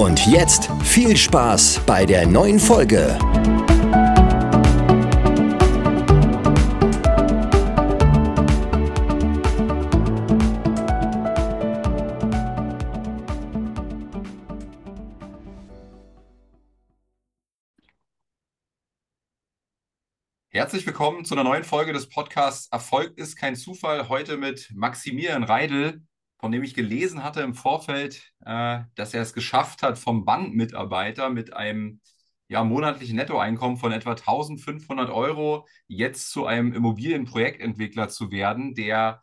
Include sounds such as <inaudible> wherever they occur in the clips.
Und jetzt viel Spaß bei der neuen Folge. Herzlich willkommen zu einer neuen Folge des Podcasts Erfolg ist kein Zufall. Heute mit Maximilian Reidel, von dem ich gelesen hatte im Vorfeld, äh, dass er es geschafft hat, vom Bankmitarbeiter mit einem ja, monatlichen Nettoeinkommen von etwa 1500 Euro jetzt zu einem Immobilienprojektentwickler zu werden, der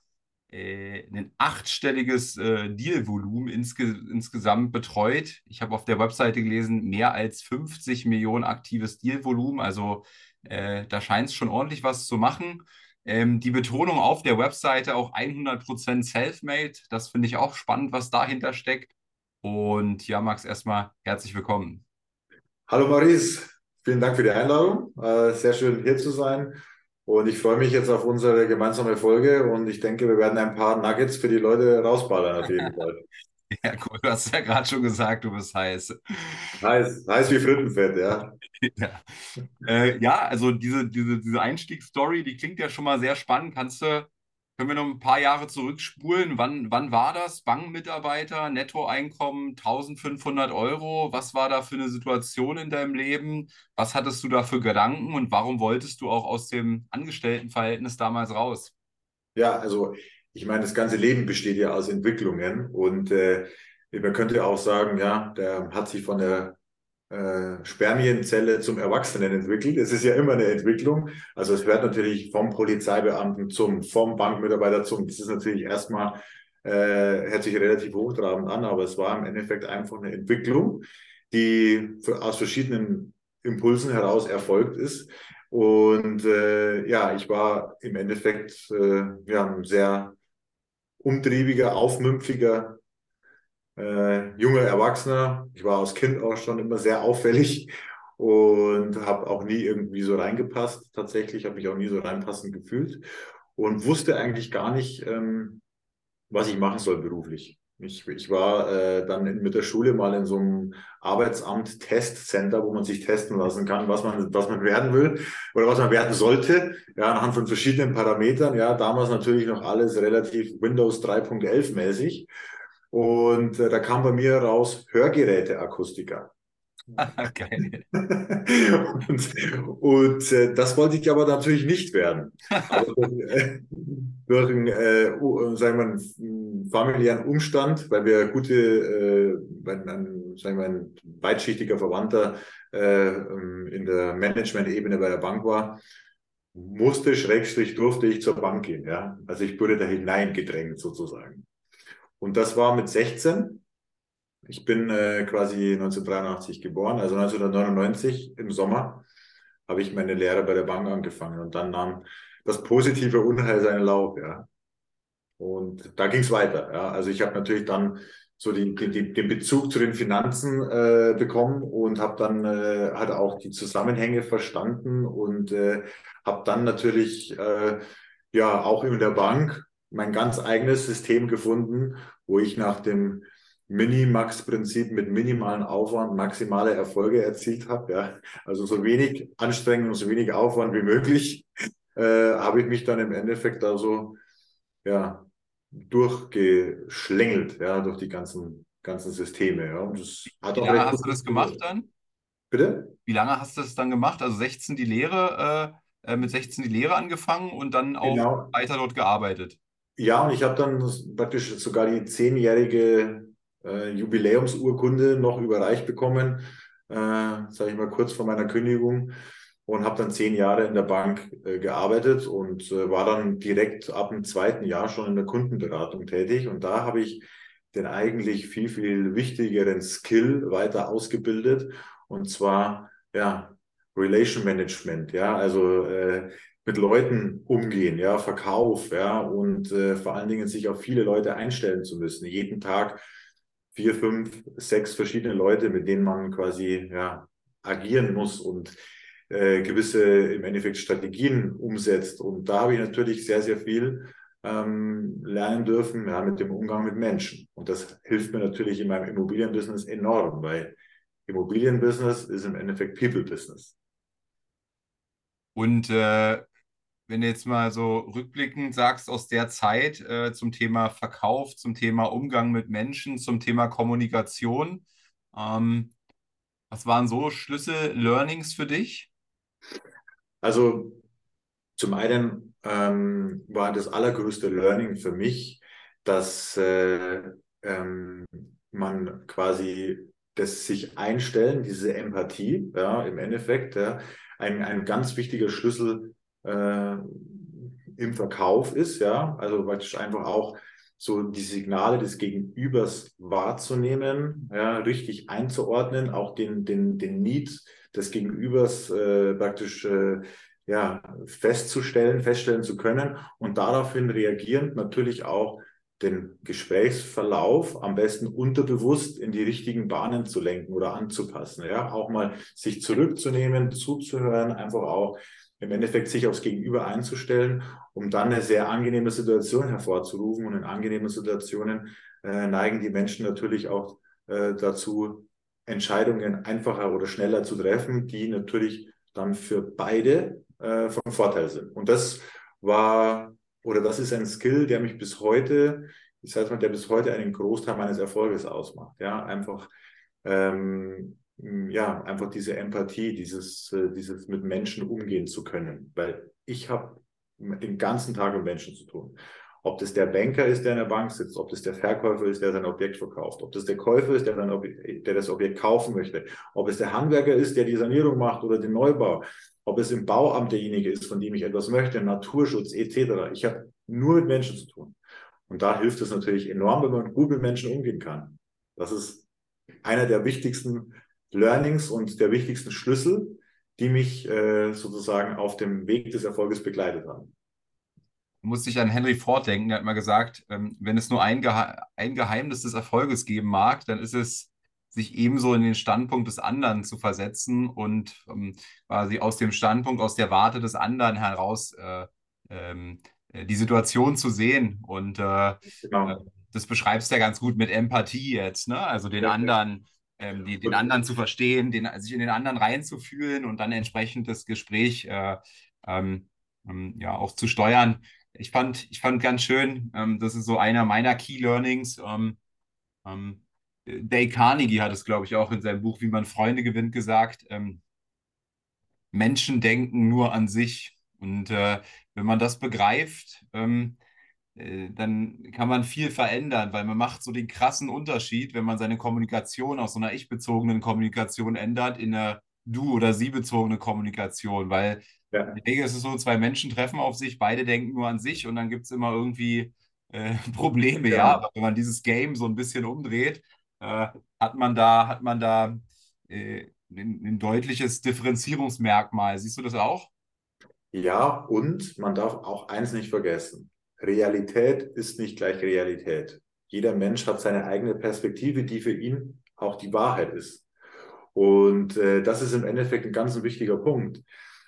äh, ein achtstelliges äh, Dealvolumen insge insgesamt betreut. Ich habe auf der Webseite gelesen, mehr als 50 Millionen aktives Dealvolumen. Also äh, da scheint es schon ordentlich was zu machen. Ähm, die Betonung auf der Webseite auch 100% Selfmade. Das finde ich auch spannend, was dahinter steckt. Und ja, Max, erstmal herzlich willkommen. Hallo Maurice, vielen Dank für die Einladung. Äh, sehr schön hier zu sein. Und ich freue mich jetzt auf unsere gemeinsame Folge und ich denke, wir werden ein paar Nuggets für die Leute rausballern auf jeden Fall. <laughs> Ja, cool. Du hast ja gerade schon gesagt, du bist heiß. Heiß, heiß wie Frittenfett, ja. <laughs> Ja, äh, ja also diese, diese, diese Einstiegsstory, die klingt ja schon mal sehr spannend. Kannst du, können wir noch ein paar Jahre zurückspulen? Wann, wann war das? Bankenmitarbeiter, Nettoeinkommen 1500 Euro. Was war da für eine Situation in deinem Leben? Was hattest du da für Gedanken und warum wolltest du auch aus dem Angestelltenverhältnis damals raus? Ja, also ich meine, das ganze Leben besteht ja aus Entwicklungen und äh, man könnte auch sagen, ja, der hat sich von der äh, Spermienzelle zum Erwachsenen entwickelt. Es ist ja immer eine Entwicklung. Also es wird natürlich vom Polizeibeamten zum, vom Bankmitarbeiter zum. Das ist natürlich erstmal, äh, hört sich relativ hochtrabend an, aber es war im Endeffekt einfach eine Entwicklung, die für, aus verschiedenen Impulsen heraus erfolgt ist. Und äh, ja, ich war im Endeffekt äh, ja, ein sehr umtriebiger, aufmümpfiger, äh, junger Erwachsener. Ich war als Kind auch schon immer sehr auffällig und habe auch nie irgendwie so reingepasst. Tatsächlich habe mich auch nie so reinpassend gefühlt und wusste eigentlich gar nicht, ähm, was ich machen soll beruflich. Ich, ich war äh, dann mit der Schule mal in so einem Arbeitsamt-Testcenter, wo man sich testen lassen kann, was man, was man werden will oder was man werden sollte, ja, anhand von verschiedenen Parametern. Ja, damals natürlich noch alles relativ Windows 3.11 mäßig. Und äh, da kam bei mir raus Hörgeräteakustiker. Geil. <laughs> <laughs> und, und äh, das wollte ich aber natürlich nicht werden. Also, äh, durch einen, äh, sagen wir, einen familiären Umstand, weil wir gute, äh, ein, sagen wir, ein weitschichtiger Verwandter äh, in der Management-Ebene bei der Bank war, musste, Schrägstrich, durfte ich zur Bank gehen. Ja? Also ich wurde da hineingedrängt sozusagen. Und das war mit 16 ich bin äh, quasi 1983 geboren, also 1999 im Sommer habe ich meine Lehre bei der Bank angefangen und dann nahm das positive Unheil seinen Lauf, ja. Und da ging es weiter, ja. Also ich habe natürlich dann so die, die, den Bezug zu den Finanzen äh, bekommen und habe dann äh, halt auch die Zusammenhänge verstanden und äh, habe dann natürlich äh, ja auch in der Bank mein ganz eigenes System gefunden, wo ich nach dem Minimax-Prinzip mit minimalen Aufwand maximale Erfolge erzielt habe. Ja. Also so wenig Anstrengung, so wenig Aufwand wie möglich, äh, habe ich mich dann im Endeffekt also ja, durchgeschlängelt, ja, durch die ganzen, ganzen Systeme. Ja. Und das hat Wie lange hast du das gemacht dann? Bitte? Wie lange hast du das dann gemacht? Also 16 die Lehre, äh, äh mit 16 die Lehre angefangen und dann auch genau. weiter dort gearbeitet. Ja, und ich habe dann praktisch sogar die zehnjährige äh, Jubiläumsurkunde noch überreicht bekommen, äh, sage ich mal kurz vor meiner Kündigung und habe dann zehn Jahre in der Bank äh, gearbeitet und äh, war dann direkt ab dem zweiten Jahr schon in der Kundenberatung tätig. Und da habe ich den eigentlich viel, viel wichtigeren Skill weiter ausgebildet. Und zwar, ja, Relation Management, ja, also äh, mit Leuten umgehen, ja, Verkauf, ja, und äh, vor allen Dingen sich auf viele Leute einstellen zu müssen. Jeden Tag vier, fünf, sechs verschiedene Leute, mit denen man quasi ja, agieren muss und äh, gewisse im Endeffekt Strategien umsetzt. Und da habe ich natürlich sehr, sehr viel ähm, lernen dürfen, ja, mit dem Umgang mit Menschen. Und das hilft mir natürlich in meinem Immobilienbusiness enorm, weil Immobilienbusiness ist im Endeffekt People-Business. Und äh, wenn du jetzt mal so rückblickend sagst aus der Zeit äh, zum Thema Verkauf, zum Thema Umgang mit Menschen, zum Thema Kommunikation, ähm, was waren so Schlüssel-Learnings für dich? Also zum einen ähm, war das allergrößte Learning für mich, dass äh, ähm, man quasi das sich einstellen, diese Empathie, ja, im Endeffekt, ja, ein, ein ganz wichtiger Schlüssel äh, im Verkauf ist, ja, also praktisch einfach auch so die Signale des Gegenübers wahrzunehmen, ja, richtig einzuordnen, auch den, den, den Need des Gegenübers äh, praktisch äh, ja, festzustellen, feststellen zu können und daraufhin reagierend natürlich auch den Gesprächsverlauf am besten unterbewusst in die richtigen Bahnen zu lenken oder anzupassen. Ja, auch mal sich zurückzunehmen, zuzuhören, einfach auch im Endeffekt sich aufs Gegenüber einzustellen, um dann eine sehr angenehme Situation hervorzurufen. Und in angenehmen Situationen äh, neigen die Menschen natürlich auch äh, dazu, Entscheidungen einfacher oder schneller zu treffen, die natürlich dann für beide äh, von Vorteil sind. Und das war oder das ist ein Skill, der mich bis heute, ich sage mal, der bis heute einen Großteil meines Erfolges ausmacht. Ja, einfach, ähm, ja, einfach diese Empathie, dieses, äh, dieses mit Menschen umgehen zu können, weil ich habe den ganzen Tag mit Menschen zu tun. Ob das der Banker ist, der in der Bank sitzt, ob das der Verkäufer ist, der sein Objekt verkauft, ob das der Käufer ist, der, sein Objekt, der das Objekt kaufen möchte, ob es der Handwerker ist, der die Sanierung macht oder den Neubau, ob es im Bauamt derjenige ist, von dem ich etwas möchte, Naturschutz etc. Ich habe nur mit Menschen zu tun. Und da hilft es natürlich enorm, wenn man gut mit Menschen umgehen kann. Das ist einer der wichtigsten Learnings und der wichtigsten Schlüssel, die mich äh, sozusagen auf dem Weg des Erfolges begleitet haben. Muss ich an Henry Ford denken, der hat mal gesagt, ähm, wenn es nur ein, Gehe ein Geheimnis des Erfolges geben mag, dann ist es sich ebenso in den Standpunkt des anderen zu versetzen und ähm, quasi aus dem Standpunkt, aus der Warte des anderen heraus äh, ähm, äh, die Situation zu sehen. Und äh, genau. Äh, das beschreibst du ja ganz gut mit Empathie jetzt, ne? Also den ja, anderen, ähm, die, den anderen zu verstehen, den, sich in den anderen reinzufühlen und dann entsprechend das Gespräch äh, ähm, ähm, ja auch zu steuern. Ich fand, ich fand ganz schön, ähm, das ist so einer meiner Key Learnings. Ähm, ähm, Dale Carnegie hat es, glaube ich, auch in seinem Buch Wie man Freunde gewinnt gesagt. Menschen denken nur an sich. Und äh, wenn man das begreift, ähm, äh, dann kann man viel verändern, weil man macht so den krassen Unterschied, wenn man seine Kommunikation aus so einer ich-bezogenen Kommunikation ändert in eine du- oder sie-bezogene Kommunikation, weil ja. in der Regel ist es so, zwei Menschen treffen auf sich, beide denken nur an sich und dann gibt es immer irgendwie äh, <laughs> Probleme, ja. ja. Aber wenn man dieses Game so ein bisschen umdreht, äh, hat man da, hat man da äh, ein, ein deutliches Differenzierungsmerkmal. Siehst du das auch? Ja, und man darf auch eins nicht vergessen. Realität ist nicht gleich Realität. Jeder Mensch hat seine eigene Perspektive, die für ihn auch die Wahrheit ist. Und äh, das ist im Endeffekt ein ganz wichtiger Punkt,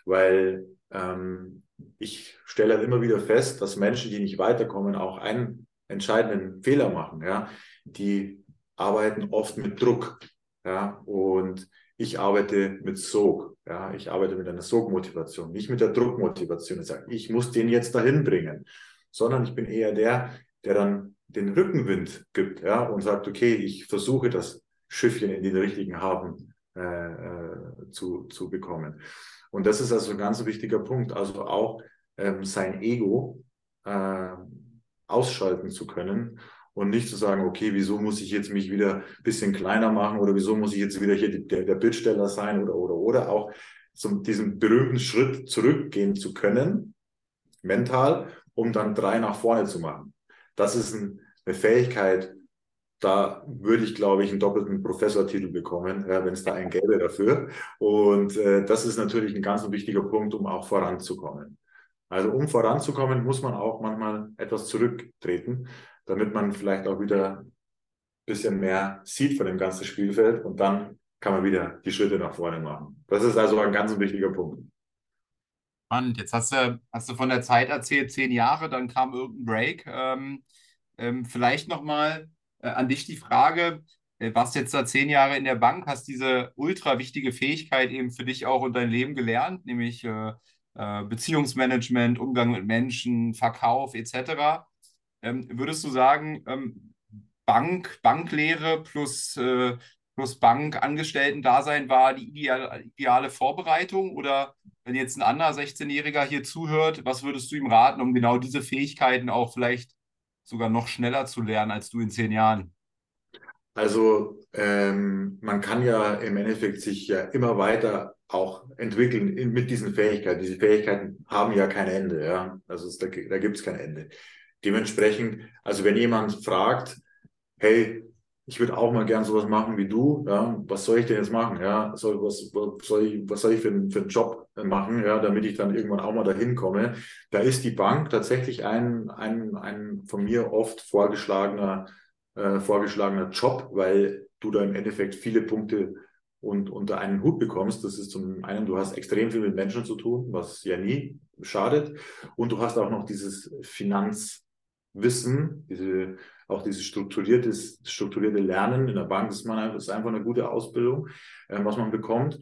weil ähm, ich stelle immer wieder fest, dass Menschen, die nicht weiterkommen, auch einen entscheidenden Fehler machen. Ja? Die arbeiten oft mit Druck. Ja, und ich arbeite mit Sog. Ja, ich arbeite mit einer Sogmotivation, nicht mit der Druckmotivation. Ich sage, ich muss den jetzt dahin bringen, sondern ich bin eher der, der dann den Rückenwind gibt, ja, und sagt, okay, ich versuche das Schiffchen in den richtigen Hafen äh, äh, zu, zu bekommen. Und das ist also ein ganz wichtiger Punkt. Also auch ähm, sein Ego äh, ausschalten zu können und nicht zu sagen, okay, wieso muss ich jetzt mich wieder ein bisschen kleiner machen oder wieso muss ich jetzt wieder hier der, der Bittsteller sein oder, oder, oder auch zum diesem berühmten Schritt zurückgehen zu können, mental, um dann drei nach vorne zu machen. Das ist ein, eine Fähigkeit, da würde ich, glaube ich, einen doppelten Professortitel bekommen, ja, wenn es da einen gäbe dafür. Und äh, das ist natürlich ein ganz wichtiger Punkt, um auch voranzukommen. Also um voranzukommen, muss man auch manchmal etwas zurücktreten, damit man vielleicht auch wieder ein bisschen mehr sieht von dem ganzen Spielfeld und dann kann man wieder die Schritte nach vorne machen. Das ist also ein ganz wichtiger Punkt. Spannend. Jetzt hast du, hast du von der Zeit erzählt, zehn Jahre, dann kam irgendein Break. Ähm, ähm, vielleicht nochmal äh, an dich die Frage, äh, warst jetzt da zehn Jahre in der Bank, hast diese ultra wichtige Fähigkeit eben für dich auch und dein Leben gelernt, nämlich äh, äh, Beziehungsmanagement, Umgang mit Menschen, Verkauf etc. Ähm, würdest du sagen, ähm, Bank, Banklehre plus, äh, plus Bankangestellten-Dasein war die ideale, ideale Vorbereitung oder wenn jetzt ein anderer 16-Jähriger hier zuhört, was würdest du ihm raten, um genau diese Fähigkeiten auch vielleicht sogar noch schneller zu lernen als du in zehn Jahren? Also ähm, man kann ja im Endeffekt sich ja immer weiter auch entwickeln in, mit diesen Fähigkeiten. Diese Fähigkeiten haben ja kein Ende, ja. Also es, da, da gibt es kein Ende. Dementsprechend, also wenn jemand fragt, hey, ich würde auch mal gern sowas machen wie du, ja, was soll ich denn jetzt machen? Ja, soll, was, was soll ich, was soll ich für, für einen Job machen, ja, damit ich dann irgendwann auch mal dahin komme? Da ist die Bank tatsächlich ein, ein, ein von mir oft vorgeschlagener, äh, vorgeschlagener Job, weil du da im Endeffekt viele Punkte und unter einen Hut bekommst. Das ist zum einen, du hast extrem viel mit Menschen zu tun, was ja nie schadet. Und du hast auch noch dieses Finanzwissen, diese auch dieses strukturierte, strukturierte Lernen in der Bank, ist, man, ist einfach eine gute Ausbildung, äh, was man bekommt.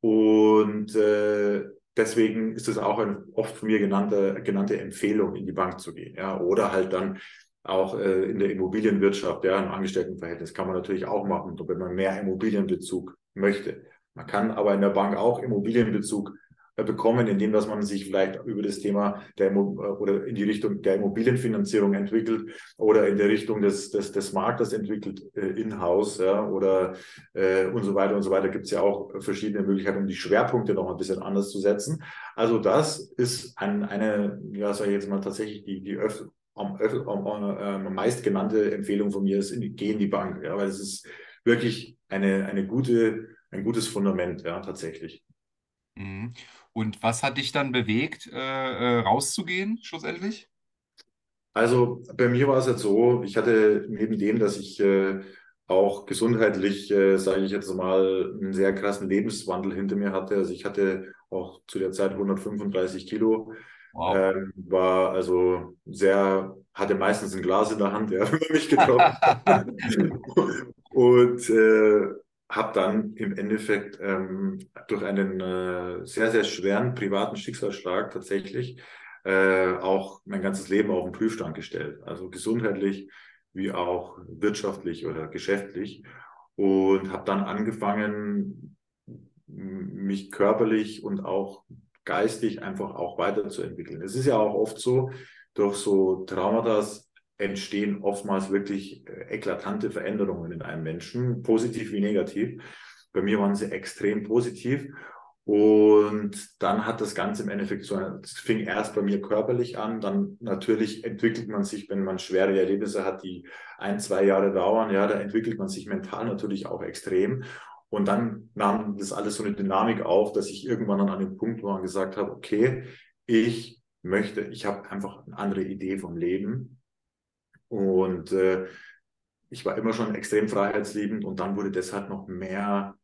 Und äh, deswegen ist es auch eine oft von mir genannte, genannte Empfehlung, in die Bank zu gehen. Ja? Oder halt dann auch äh, in der Immobilienwirtschaft, ja, im Angestelltenverhältnis kann man natürlich auch machen, wenn man mehr Immobilienbezug möchte. Man kann aber in der Bank auch Immobilienbezug bekommen, indem dass man sich vielleicht über das Thema der äh, oder in die Richtung der Immobilienfinanzierung entwickelt oder in der Richtung des, des, des Marktes entwickelt äh, in-house ja, oder äh, und so weiter und so weiter gibt es ja auch verschiedene Möglichkeiten, um die Schwerpunkte noch ein bisschen anders zu setzen. Also das ist ein, eine, ja, sage ich jetzt mal tatsächlich die, die öf am, am, am, am meist genannte Empfehlung von mir ist, in, geh in die Bank, ja, weil es ist wirklich eine, eine gute, ein gutes Fundament, ja, tatsächlich. Mhm. Und was hat dich dann bewegt, äh, äh, rauszugehen, schlussendlich? Also bei mir war es jetzt so, ich hatte neben dem, dass ich äh, auch gesundheitlich, äh, sage ich jetzt mal, einen sehr krassen Lebenswandel hinter mir hatte. Also ich hatte auch zu der Zeit 135 Kilo, wow. ähm, war also sehr, hatte meistens ein Glas in der Hand, ja, <laughs> wenn man mich getroffen hat. <laughs> Und äh, habe dann im Endeffekt ähm, durch einen äh, sehr, sehr schweren privaten Schicksalsschlag tatsächlich äh, auch mein ganzes Leben auf den Prüfstand gestellt. Also gesundheitlich wie auch wirtschaftlich oder geschäftlich. Und habe dann angefangen, mich körperlich und auch geistig einfach auch weiterzuentwickeln. Es ist ja auch oft so, durch so Traumata entstehen oftmals wirklich äh, eklatante Veränderungen in einem Menschen, positiv wie negativ. Bei mir waren sie extrem positiv. Und dann hat das Ganze im Endeffekt so, es fing erst bei mir körperlich an, dann natürlich entwickelt man sich, wenn man schwere Erlebnisse hat, die ein, zwei Jahre dauern, ja, da entwickelt man sich mental natürlich auch extrem. Und dann nahm das alles so eine Dynamik auf, dass ich irgendwann dann an dem Punkt war und gesagt habe, okay, ich möchte, ich habe einfach eine andere Idee vom Leben und äh, ich war immer schon extrem freiheitsliebend und dann wurde deshalb noch mehr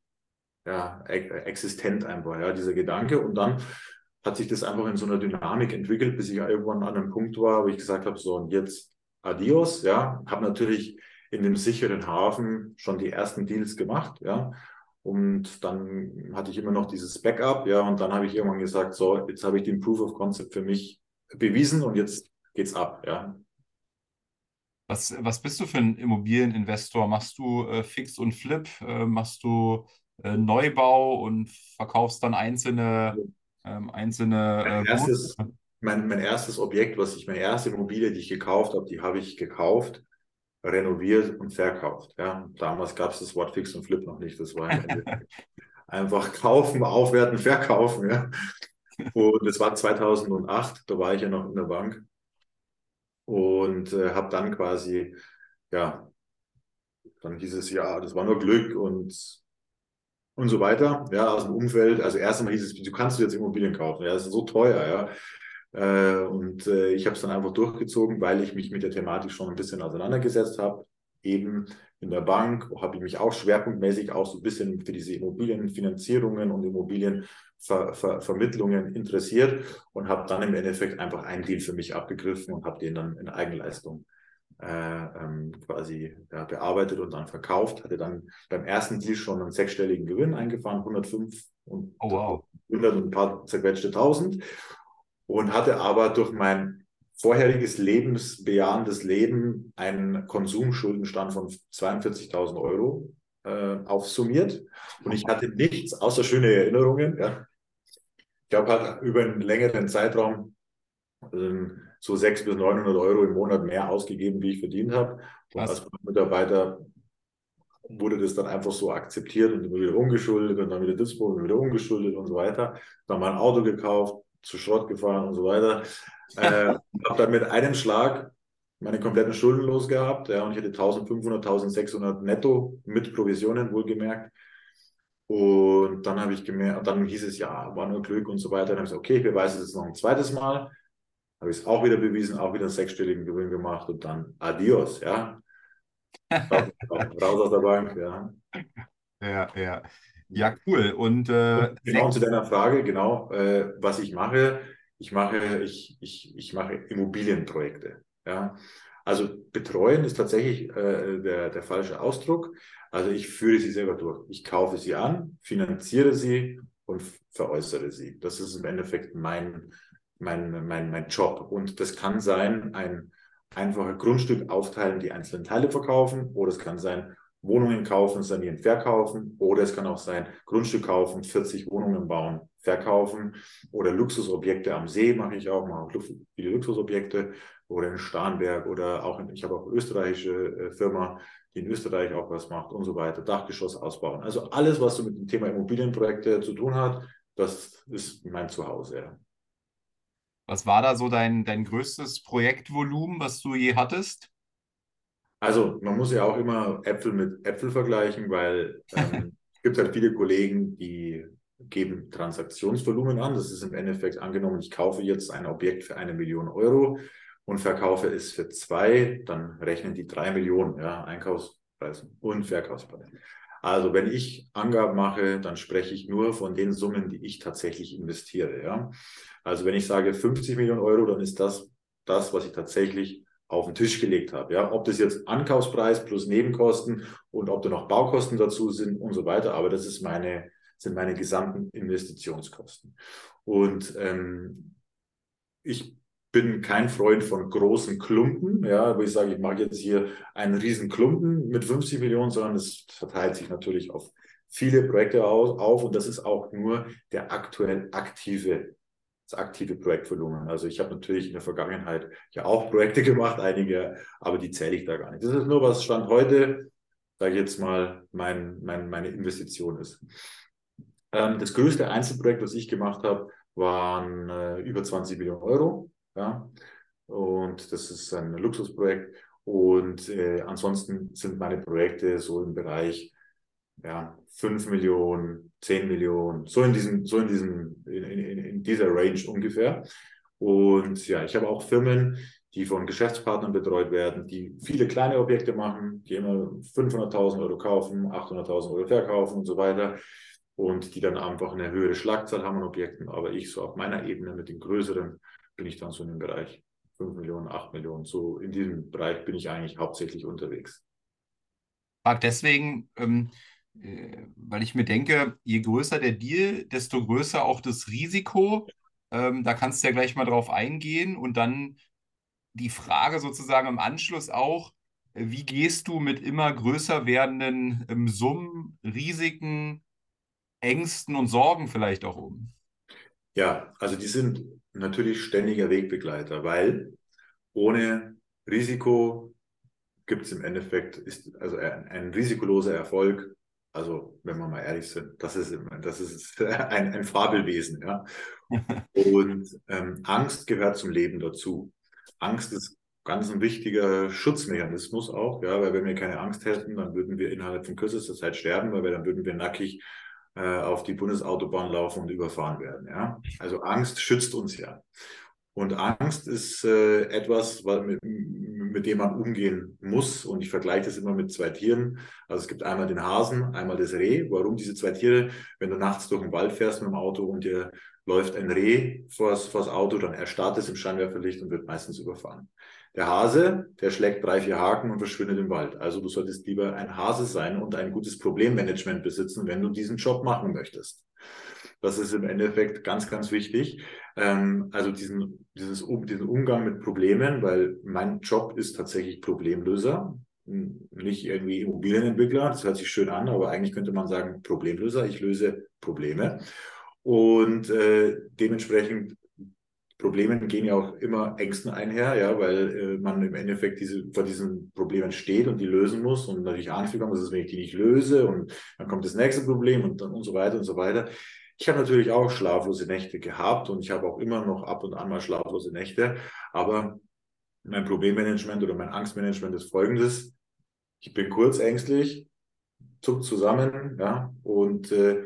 ja, existent einfach, ja, dieser Gedanke. Und dann hat sich das einfach in so einer Dynamik entwickelt, bis ich irgendwann an einem Punkt war, wo ich gesagt habe, so und jetzt adios, ja, habe natürlich in dem sicheren Hafen schon die ersten Deals gemacht, ja. Und dann hatte ich immer noch dieses Backup, ja, und dann habe ich irgendwann gesagt, so, jetzt habe ich den Proof of Concept für mich bewiesen und jetzt geht's ab, ja. Was, was bist du für ein Immobilieninvestor? Machst du äh, Fix und Flip? Äh, machst du äh, Neubau und verkaufst dann einzelne, ähm, einzelne mein, äh, erstes, mein, mein erstes Objekt, was ich, meine erste Immobilie, die ich gekauft habe, die habe ich gekauft, renoviert und verkauft. Ja, damals gab es das Wort Fix und Flip noch nicht. Das war <laughs> einfach kaufen, aufwerten, verkaufen. Ja. Und es war 2008, da war ich ja noch in der Bank und äh, habe dann quasi ja dann hieß es ja, das war nur Glück und, und so weiter, ja, aus dem Umfeld. Also erst einmal hieß es, du kannst jetzt Immobilien kaufen, ja, das ist so teuer, ja. Äh, und äh, ich habe es dann einfach durchgezogen, weil ich mich mit der Thematik schon ein bisschen auseinandergesetzt habe. Eben in der Bank habe ich mich auch schwerpunktmäßig auch so ein bisschen für diese Immobilienfinanzierungen und Immobilienvermittlungen interessiert und habe dann im Endeffekt einfach einen Deal für mich abgegriffen und habe den dann in Eigenleistung äh, ähm, quasi ja, bearbeitet und dann verkauft. Hatte dann beim ersten Deal schon einen sechsstelligen Gewinn eingefahren, 105 und oh, wow. 100 und ein paar zerquetschte 1000 und hatte aber durch mein vorheriges lebensbejahendes Leben einen Konsumschuldenstand von 42.000 Euro äh, aufsummiert. Und ich hatte nichts außer schöne Erinnerungen. Ja. Ich habe halt über einen längeren Zeitraum ähm, so 600 bis 900 Euro im Monat mehr ausgegeben, wie ich verdient habe. Und als Mitarbeiter wurde das dann einfach so akzeptiert und immer wieder umgeschuldet und dann wieder Dispo und wieder umgeschuldet und so weiter. Dann mal ein Auto gekauft, zu Schrott gefahren und so weiter. Äh, habe dann mit einem Schlag meine kompletten Schulden losgehabt. Ja, und ich hatte 1500, 1600 netto mit Provisionen wohlgemerkt. Und dann habe ich gemerkt, dann hieß es ja, war nur Glück und so weiter. Dann habe ich gesagt, okay, ich beweise es jetzt noch ein zweites Mal. Habe ich es auch wieder bewiesen, auch wieder einen sechsstelligen Gewinn gemacht und dann adios, ja. Raus aus der Bank, ja. Ja, ja. Ja, cool. Und, äh, genau zu deiner Frage, genau, äh, was ich mache, ich mache, ich, ich, ich mache Immobilienprojekte. Ja. Also betreuen ist tatsächlich äh, der, der falsche Ausdruck. Also ich führe sie selber durch. Ich kaufe sie an, finanziere sie und veräußere sie. Das ist im Endeffekt mein, mein, mein, mein Job. Und das kann sein, ein einfaches Grundstück aufteilen, die einzelnen Teile verkaufen, oder es kann sein, Wohnungen kaufen, sanieren, verkaufen. Oder es kann auch sein, Grundstück kaufen, 40 Wohnungen bauen, verkaufen. Oder Luxusobjekte am See mache ich auch, mache viele Luxusobjekte. Oder in Starnberg oder auch, in, ich habe auch eine österreichische äh, Firma, die in Österreich auch was macht und so weiter. Dachgeschoss ausbauen. Also alles, was so mit dem Thema Immobilienprojekte zu tun hat, das ist mein Zuhause. Ja. Was war da so dein, dein größtes Projektvolumen, was du je hattest? Also man muss ja auch immer Äpfel mit Äpfel vergleichen, weil ähm, <laughs> es gibt halt viele Kollegen, die geben Transaktionsvolumen an. Das ist im Endeffekt angenommen, ich kaufe jetzt ein Objekt für eine Million Euro und verkaufe es für zwei, dann rechnen die drei Millionen, ja, Einkaufspreis und Verkaufspreis. Also wenn ich Angaben mache, dann spreche ich nur von den Summen, die ich tatsächlich investiere. Ja? Also wenn ich sage 50 Millionen Euro, dann ist das das, was ich tatsächlich auf den Tisch gelegt habe. Ja, ob das jetzt Ankaufspreis plus Nebenkosten und ob da noch Baukosten dazu sind und so weiter, aber das ist meine, sind meine gesamten Investitionskosten. Und ähm, ich bin kein Freund von großen Klumpen, ja, wo ich sage, ich mache jetzt hier einen riesen Klumpen mit 50 Millionen, sondern es verteilt sich natürlich auf viele Projekte auf und das ist auch nur der aktuell aktive das aktive Projektvolumen. Also ich habe natürlich in der Vergangenheit ja auch Projekte gemacht, einige, aber die zähle ich da gar nicht. Das ist nur, was Stand heute, sage ich jetzt mal, mein, mein, meine Investition ist. Ähm, das größte Einzelprojekt, was ich gemacht habe, waren äh, über 20 Millionen Euro. Ja? Und das ist ein Luxusprojekt. Und äh, ansonsten sind meine Projekte so im Bereich ja, 5 Millionen, 10 Millionen, so in diesem, so in diesem, in, in, in dieser Range ungefähr. Und ja, ich habe auch Firmen, die von Geschäftspartnern betreut werden, die viele kleine Objekte machen, die immer 500.000 Euro kaufen, 800.000 Euro verkaufen und so weiter. Und die dann einfach eine höhere Schlagzahl haben an Objekten. Aber ich so auf meiner Ebene mit den größeren bin ich dann so in dem Bereich 5 Millionen, 8 Millionen. So in diesem Bereich bin ich eigentlich hauptsächlich unterwegs. Frag deswegen, ähm, äh, weil ich mir denke, je größer der Deal, desto größer auch das Risiko. Ähm, da kannst du ja gleich mal drauf eingehen und dann die Frage sozusagen im Anschluss auch, äh, wie gehst du mit immer größer werdenden ähm, Summen, Risiken, Ängsten und Sorgen vielleicht auch um? Ja, also die sind natürlich ständiger Wegbegleiter, weil ohne Risiko gibt es im Endeffekt, ist also ein, ein risikoloser Erfolg also, wenn wir mal ehrlich sind, das ist, das ist <laughs> ein, ein Fabelwesen. Ja? Und ähm, Angst gehört zum Leben dazu. Angst ist ganz ein wichtiger Schutzmechanismus auch, ja, weil wenn wir keine Angst hätten, dann würden wir innerhalb von kürzester Zeit sterben, weil wir, dann würden wir nackig äh, auf die Bundesautobahn laufen und überfahren werden. Ja? Also Angst schützt uns ja. Und Angst ist äh, etwas, mit, mit dem man umgehen muss. Und ich vergleiche das immer mit zwei Tieren. Also es gibt einmal den Hasen, einmal das Reh. Warum diese zwei Tiere? Wenn du nachts durch den Wald fährst mit dem Auto und dir läuft ein Reh vors, vors Auto, dann erstarrt es im Scheinwerferlicht und wird meistens überfahren. Der Hase, der schlägt drei, vier Haken und verschwindet im Wald. Also du solltest lieber ein Hase sein und ein gutes Problemmanagement besitzen, wenn du diesen Job machen möchtest. Das ist im Endeffekt ganz, ganz wichtig. Ähm, also diesen, dieses, diesen Umgang mit Problemen, weil mein Job ist tatsächlich Problemlöser, nicht irgendwie Immobilienentwickler. Das hört sich schön an, aber eigentlich könnte man sagen Problemlöser. Ich löse Probleme. Und äh, dementsprechend Problemen gehen ja auch immer Ängsten einher, ja, weil äh, man im Endeffekt diese, vor diesen Problemen steht und die lösen muss und natürlich bekommt, dass es, wenn ich die nicht löse und dann kommt das nächste Problem und dann und so weiter und so weiter. Ich habe natürlich auch schlaflose Nächte gehabt und ich habe auch immer noch ab und an mal schlaflose Nächte, aber mein Problemmanagement oder mein Angstmanagement ist folgendes. Ich bin kurzängstlich, zuck zusammen, ja, und äh,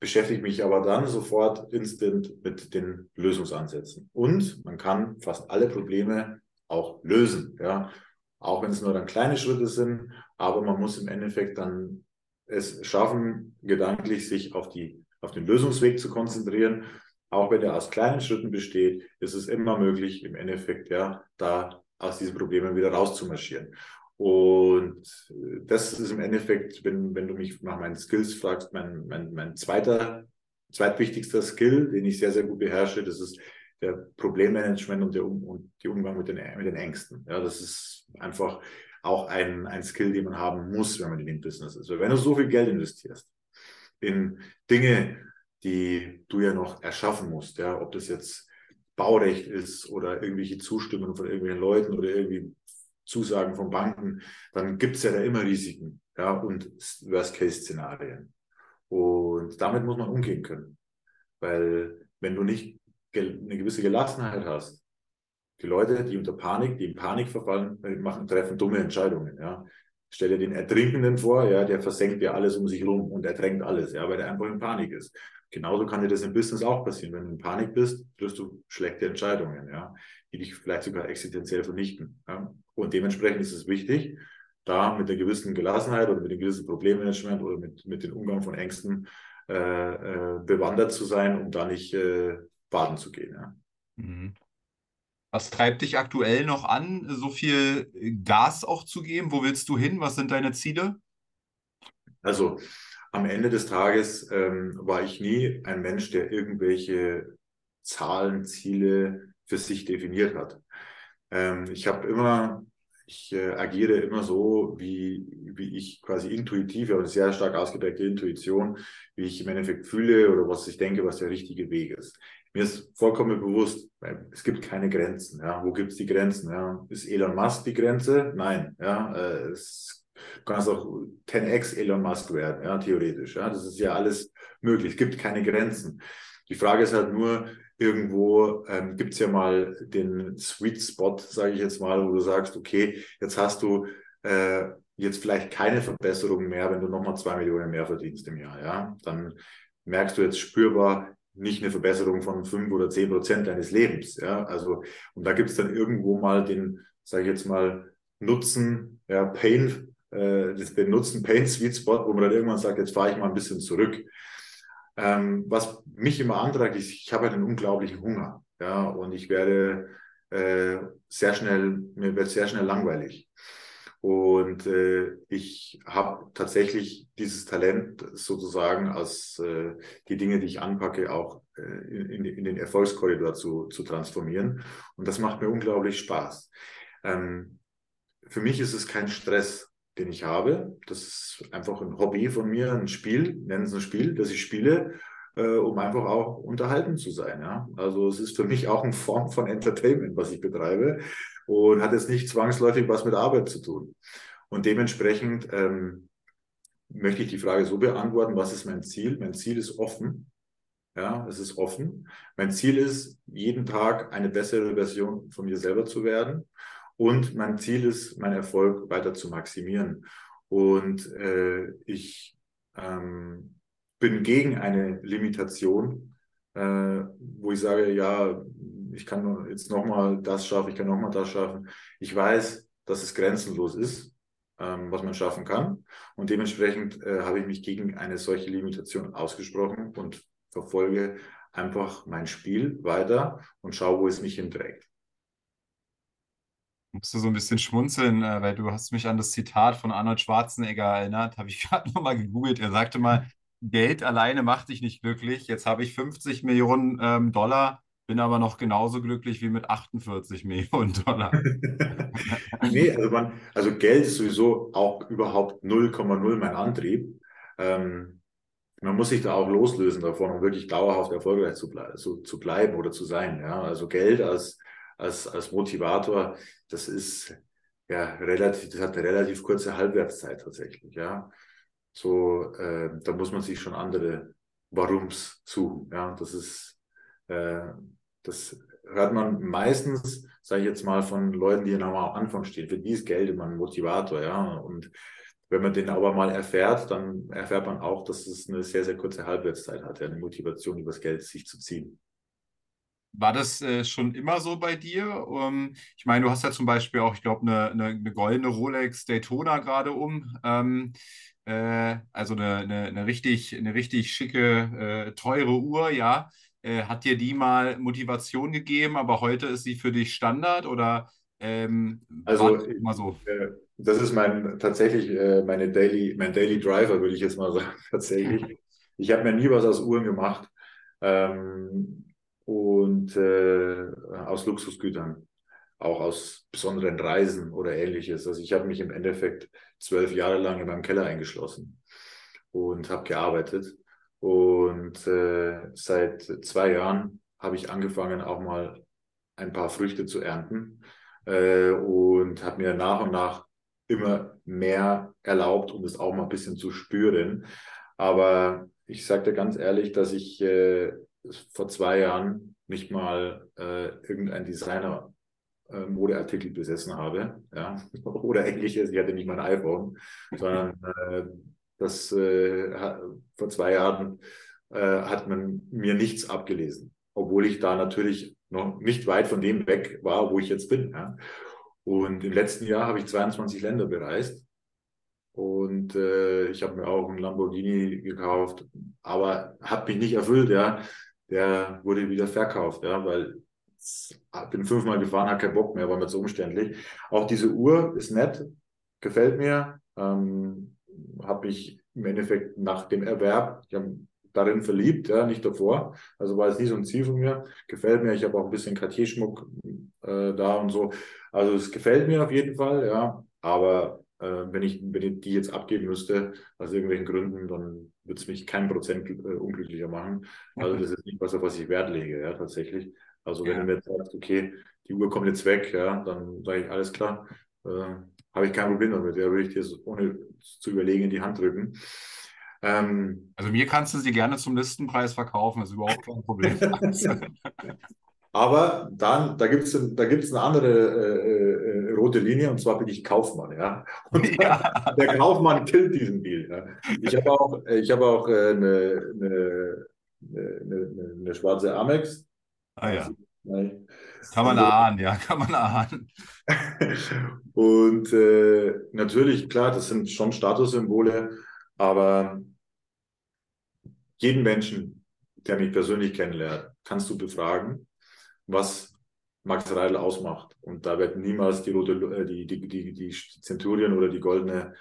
beschäftige mich aber dann sofort instant mit den Lösungsansätzen. Und man kann fast alle Probleme auch lösen, ja. Auch wenn es nur dann kleine Schritte sind, aber man muss im Endeffekt dann es schaffen, gedanklich sich auf die, auf den Lösungsweg zu konzentrieren. Auch wenn er aus kleinen Schritten besteht, ist es immer möglich, im Endeffekt, ja, da aus diesen Problemen wieder rauszumarschieren. Und das ist im Endeffekt, wenn, wenn du mich nach meinen Skills fragst, mein, mein, mein zweiter, zweitwichtigster Skill, den ich sehr, sehr gut beherrsche, das ist der Problemmanagement und der und die Umgang mit den, mit den Ängsten. Ja, das ist einfach auch ein, ein Skill, den man haben muss, wenn man in dem Business ist. Weil wenn du so viel Geld investierst in Dinge, die du ja noch erschaffen musst, ja, ob das jetzt Baurecht ist oder irgendwelche Zustimmungen von irgendwelchen Leuten oder irgendwie Zusagen von Banken, dann gibt es ja da immer Risiken ja, und Worst-Case-Szenarien. Und damit muss man umgehen können. Weil wenn du nicht eine gewisse Gelassenheit hast, die Leute, die unter Panik, die in Panik verfallen, äh, machen, treffen dumme Entscheidungen. Ja. Stell dir den Ertrinkenden vor, ja, der versenkt ja alles um sich herum und ertränkt alles, ja, weil er einfach in Panik ist. Genauso kann dir das im Business auch passieren. Wenn du in Panik bist, triffst du schlechte Entscheidungen, ja, die dich vielleicht sogar existenziell vernichten. Ja. Und dementsprechend ist es wichtig, da mit einer gewissen Gelassenheit oder mit einem gewissen Problemmanagement oder mit, mit dem Umgang von Ängsten äh, äh, bewandert zu sein, um da nicht äh, baden zu gehen. Ja. Mhm. Was treibt dich aktuell noch an, so viel Gas auch zu geben? Wo willst du hin? Was sind deine Ziele? Also am Ende des Tages ähm, war ich nie ein Mensch, der irgendwelche Zahlen, Ziele für sich definiert hat. Ähm, ich habe immer, ich äh, agiere immer so, wie, wie ich quasi intuitiv, eine sehr stark ausgeprägte Intuition, wie ich im Endeffekt fühle oder was ich denke, was der richtige Weg ist. Mir ist vollkommen bewusst, es gibt keine Grenzen. Ja. Wo gibt es die Grenzen? Ja. Ist Elon Musk die Grenze? Nein. Ja. Äh, es kann es auch 10x Elon Musk werden, ja, theoretisch. Ja. Das ist ja alles möglich. Es gibt keine Grenzen. Die Frage ist halt nur, irgendwo ähm, gibt es ja mal den Sweet Spot, sage ich jetzt mal, wo du sagst, okay, jetzt hast du äh, jetzt vielleicht keine Verbesserung mehr, wenn du nochmal zwei Millionen mehr verdienst im Jahr. Ja? Dann merkst du jetzt spürbar nicht eine Verbesserung von fünf oder zehn Prozent deines Lebens. Ja? Also, und da gibt es dann irgendwo mal den, sage ich jetzt mal, Nutzen, ja, Pain, äh, den Nutzen Pain Sweet Spot, wo man dann irgendwann sagt, jetzt fahre ich mal ein bisschen zurück. Ähm, was mich immer antreibt, ist, ich habe einen unglaublichen Hunger. Ja, und ich werde äh, sehr schnell, mir wird sehr schnell langweilig. Und äh, ich habe tatsächlich dieses Talent sozusagen als äh, die Dinge, die ich anpacke, auch äh, in, in, den Erfolgskorridor zu, zu transformieren. Und das macht mir unglaublich Spaß. Ähm, für mich ist es kein Stress den ich habe. Das ist einfach ein Hobby von mir, ein Spiel, nennen es ein Spiel, das ich spiele, äh, um einfach auch unterhalten zu sein. Ja? Also es ist für mich auch eine Form von Entertainment, was ich betreibe und hat jetzt nicht zwangsläufig was mit Arbeit zu tun. Und dementsprechend ähm, möchte ich die Frage so beantworten, was ist mein Ziel? Mein Ziel ist offen. Ja, es ist offen. Mein Ziel ist, jeden Tag eine bessere Version von mir selber zu werden. und mein Ziel ist, meinen Erfolg weiter zu maximieren. Und äh, ich ähm, bin gegen eine Limitation, äh, wo ich sage, ja, ich kann jetzt nochmal das schaffen, ich kann nochmal das schaffen. Ich weiß, dass es grenzenlos ist, ähm, was man schaffen kann. Und dementsprechend äh, habe ich mich gegen eine solche Limitation ausgesprochen und verfolge einfach mein Spiel weiter und schaue, wo es mich hinträgt. Musst du so ein bisschen schmunzeln, äh, weil du hast mich an das Zitat von Arnold Schwarzenegger erinnert, habe ich <laughs> gerade nochmal gegoogelt. Er sagte mal, Geld alleine macht dich nicht glücklich. Jetzt habe ich 50 Millionen ähm, Dollar, bin aber noch genauso glücklich wie mit 48 Millionen Dollar. <laughs> nee, also, man, also Geld ist sowieso auch überhaupt 0,0 mein Antrieb. Ähm, man muss sich da auch loslösen davon, um wirklich dauerhaft erfolgreich zu, ble zu, zu bleiben oder zu sein. Ja? Also Geld als, als, als Motivator, das ist ja relativ, das hat eine relativ kurze Halbwertszeit tatsächlich. Ja? So, äh, da muss man sich schon andere Warums suchen. Ja? Das ist äh, das hört man meistens, sage ich jetzt mal, von Leuten, die am Anfang stehen. Für die ist Geld immer ein Motivator, ja. Und wenn man den aber mal erfährt, dann erfährt man auch, dass es eine sehr, sehr kurze Halbwertszeit hat, ja, eine Motivation, übers Geld sich zu ziehen. War das äh, schon immer so bei dir? Um, ich meine, du hast ja zum Beispiel auch, ich glaube, eine, eine, eine, goldene Rolex Daytona gerade um. Ähm, äh, also eine, eine, eine, richtig, eine richtig schicke, äh, teure Uhr, ja. Äh, hat dir die mal Motivation gegeben, aber heute ist sie für dich Standard oder ähm, also immer so? Äh, das ist mein tatsächlich äh, meine Daily, mein Daily Driver, würde ich jetzt mal <laughs> sagen, tatsächlich. Ich habe mir nie was aus Uhren gemacht ähm, und äh, aus Luxusgütern, auch aus besonderen Reisen oder ähnliches. Also ich habe mich im Endeffekt zwölf Jahre lang in meinem Keller eingeschlossen und habe gearbeitet und äh, seit zwei Jahren habe ich angefangen, auch mal ein paar Früchte zu ernten äh, und habe mir nach und nach immer mehr erlaubt, um es auch mal ein bisschen zu spüren. Aber ich sagte ganz ehrlich, dass ich äh, vor zwei Jahren nicht mal äh, irgendein Designer äh, Modeartikel besessen habe, ja, <laughs> oder ähnliches. Ich hatte nicht mal ein iPhone, sondern äh, das äh, vor zwei Jahren äh, hat man mir nichts abgelesen, obwohl ich da natürlich noch nicht weit von dem weg war, wo ich jetzt bin. Ja. Und im letzten Jahr habe ich 22 Länder bereist und äh, ich habe mir auch einen Lamborghini gekauft, aber hat mich nicht erfüllt. Ja, der wurde wieder verkauft, ja, weil bin fünfmal gefahren, hat keinen Bock mehr, war mir zu umständlich. Auch diese Uhr ist nett, gefällt mir. Ähm, habe mich im Endeffekt nach dem Erwerb, ich habe darin verliebt, ja, nicht davor. Also war es nie so ein Ziel von mir. Gefällt mir. Ich habe auch ein bisschen Cartier-Schmuck äh, da und so. Also es gefällt mir auf jeden Fall, ja. Aber äh, wenn, ich, wenn ich die jetzt abgeben müsste, aus irgendwelchen Gründen, dann würde es mich kein Prozent äh, unglücklicher machen. Also das ist nicht was, auf was ich Wert lege, ja, tatsächlich. Also wenn ja. du mir jetzt sagst, okay, die Uhr kommt jetzt weg, ja, dann sage ich, alles klar, äh, habe ich kein Problem damit. Ja, würde ich dir ohne zu überlegen in die Hand drücken. Ähm, also mir kannst du sie gerne zum Listenpreis verkaufen, das ist überhaupt kein Problem. <laughs> <laughs> Aber dann, da gibt es da gibt's eine andere äh, äh, rote Linie und zwar bin ich Kaufmann, ja. Und ja. <laughs> der Kaufmann killt diesen Deal. Ja. Ich habe auch, ich hab auch äh, eine, eine, eine, eine, schwarze Amex. Ah ja. Nein. Kann man ahnen, ja, kann man ahnen. <laughs> und äh, natürlich, klar, das sind schon Statussymbole, aber jeden Menschen, der mich persönlich kennenlernt, kannst du befragen, was Max Reidel ausmacht. Und da wird niemals die rote, äh, die, die, die, die Centurion oder die goldene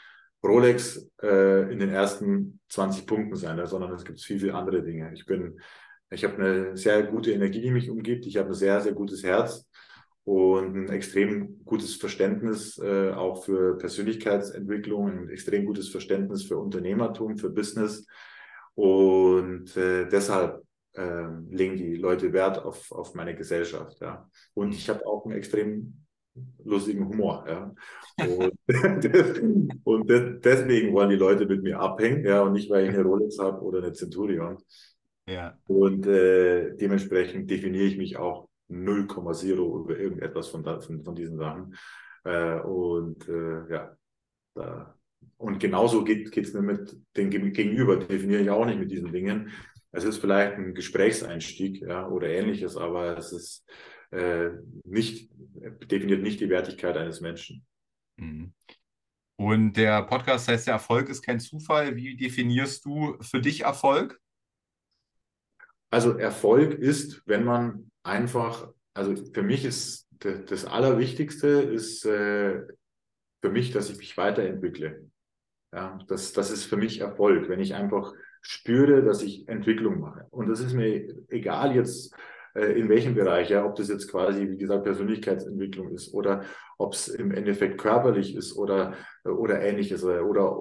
Rolex äh, in den ersten 20 Punkten sein, sondern es gibt viel, viel andere Dinge. Ich bin ich habe eine sehr gute Energie, die mich umgibt. Ich habe ein sehr, sehr gutes Herz und ein extrem gutes Verständnis äh, auch für Persönlichkeitsentwicklung, ein extrem gutes Verständnis für Unternehmertum, für Business. Und äh, deshalb äh, legen die Leute Wert auf, auf meine Gesellschaft. Ja. Und ich habe auch einen extrem lustigen Humor. Ja. Und, <laughs> und deswegen wollen die Leute mit mir abhängen, ja, und nicht, weil ich eine Rolex habe oder eine Centurion. Ja. Und äh, dementsprechend definiere ich mich auch 0,0 über irgendetwas von, von, von diesen Sachen. Äh, und äh, ja, da, und genauso geht es mir mit dem Gegenüber, definiere ich auch nicht mit diesen Dingen. Es ist vielleicht ein Gesprächseinstieg ja, oder ähnliches, aber es ist äh, nicht, definiert nicht die Wertigkeit eines Menschen. Mhm. Und der Podcast heißt ja, Erfolg ist kein Zufall. Wie definierst du für dich Erfolg? Also Erfolg ist, wenn man einfach, also für mich ist das Allerwichtigste ist äh, für mich, dass ich mich weiterentwickle. Ja, das, das ist für mich Erfolg, wenn ich einfach spüre, dass ich Entwicklung mache. Und das ist mir egal jetzt, äh, in welchem Bereich, ja, ob das jetzt quasi, wie gesagt, Persönlichkeitsentwicklung ist oder ob es im Endeffekt körperlich ist oder, oder ähnliches oder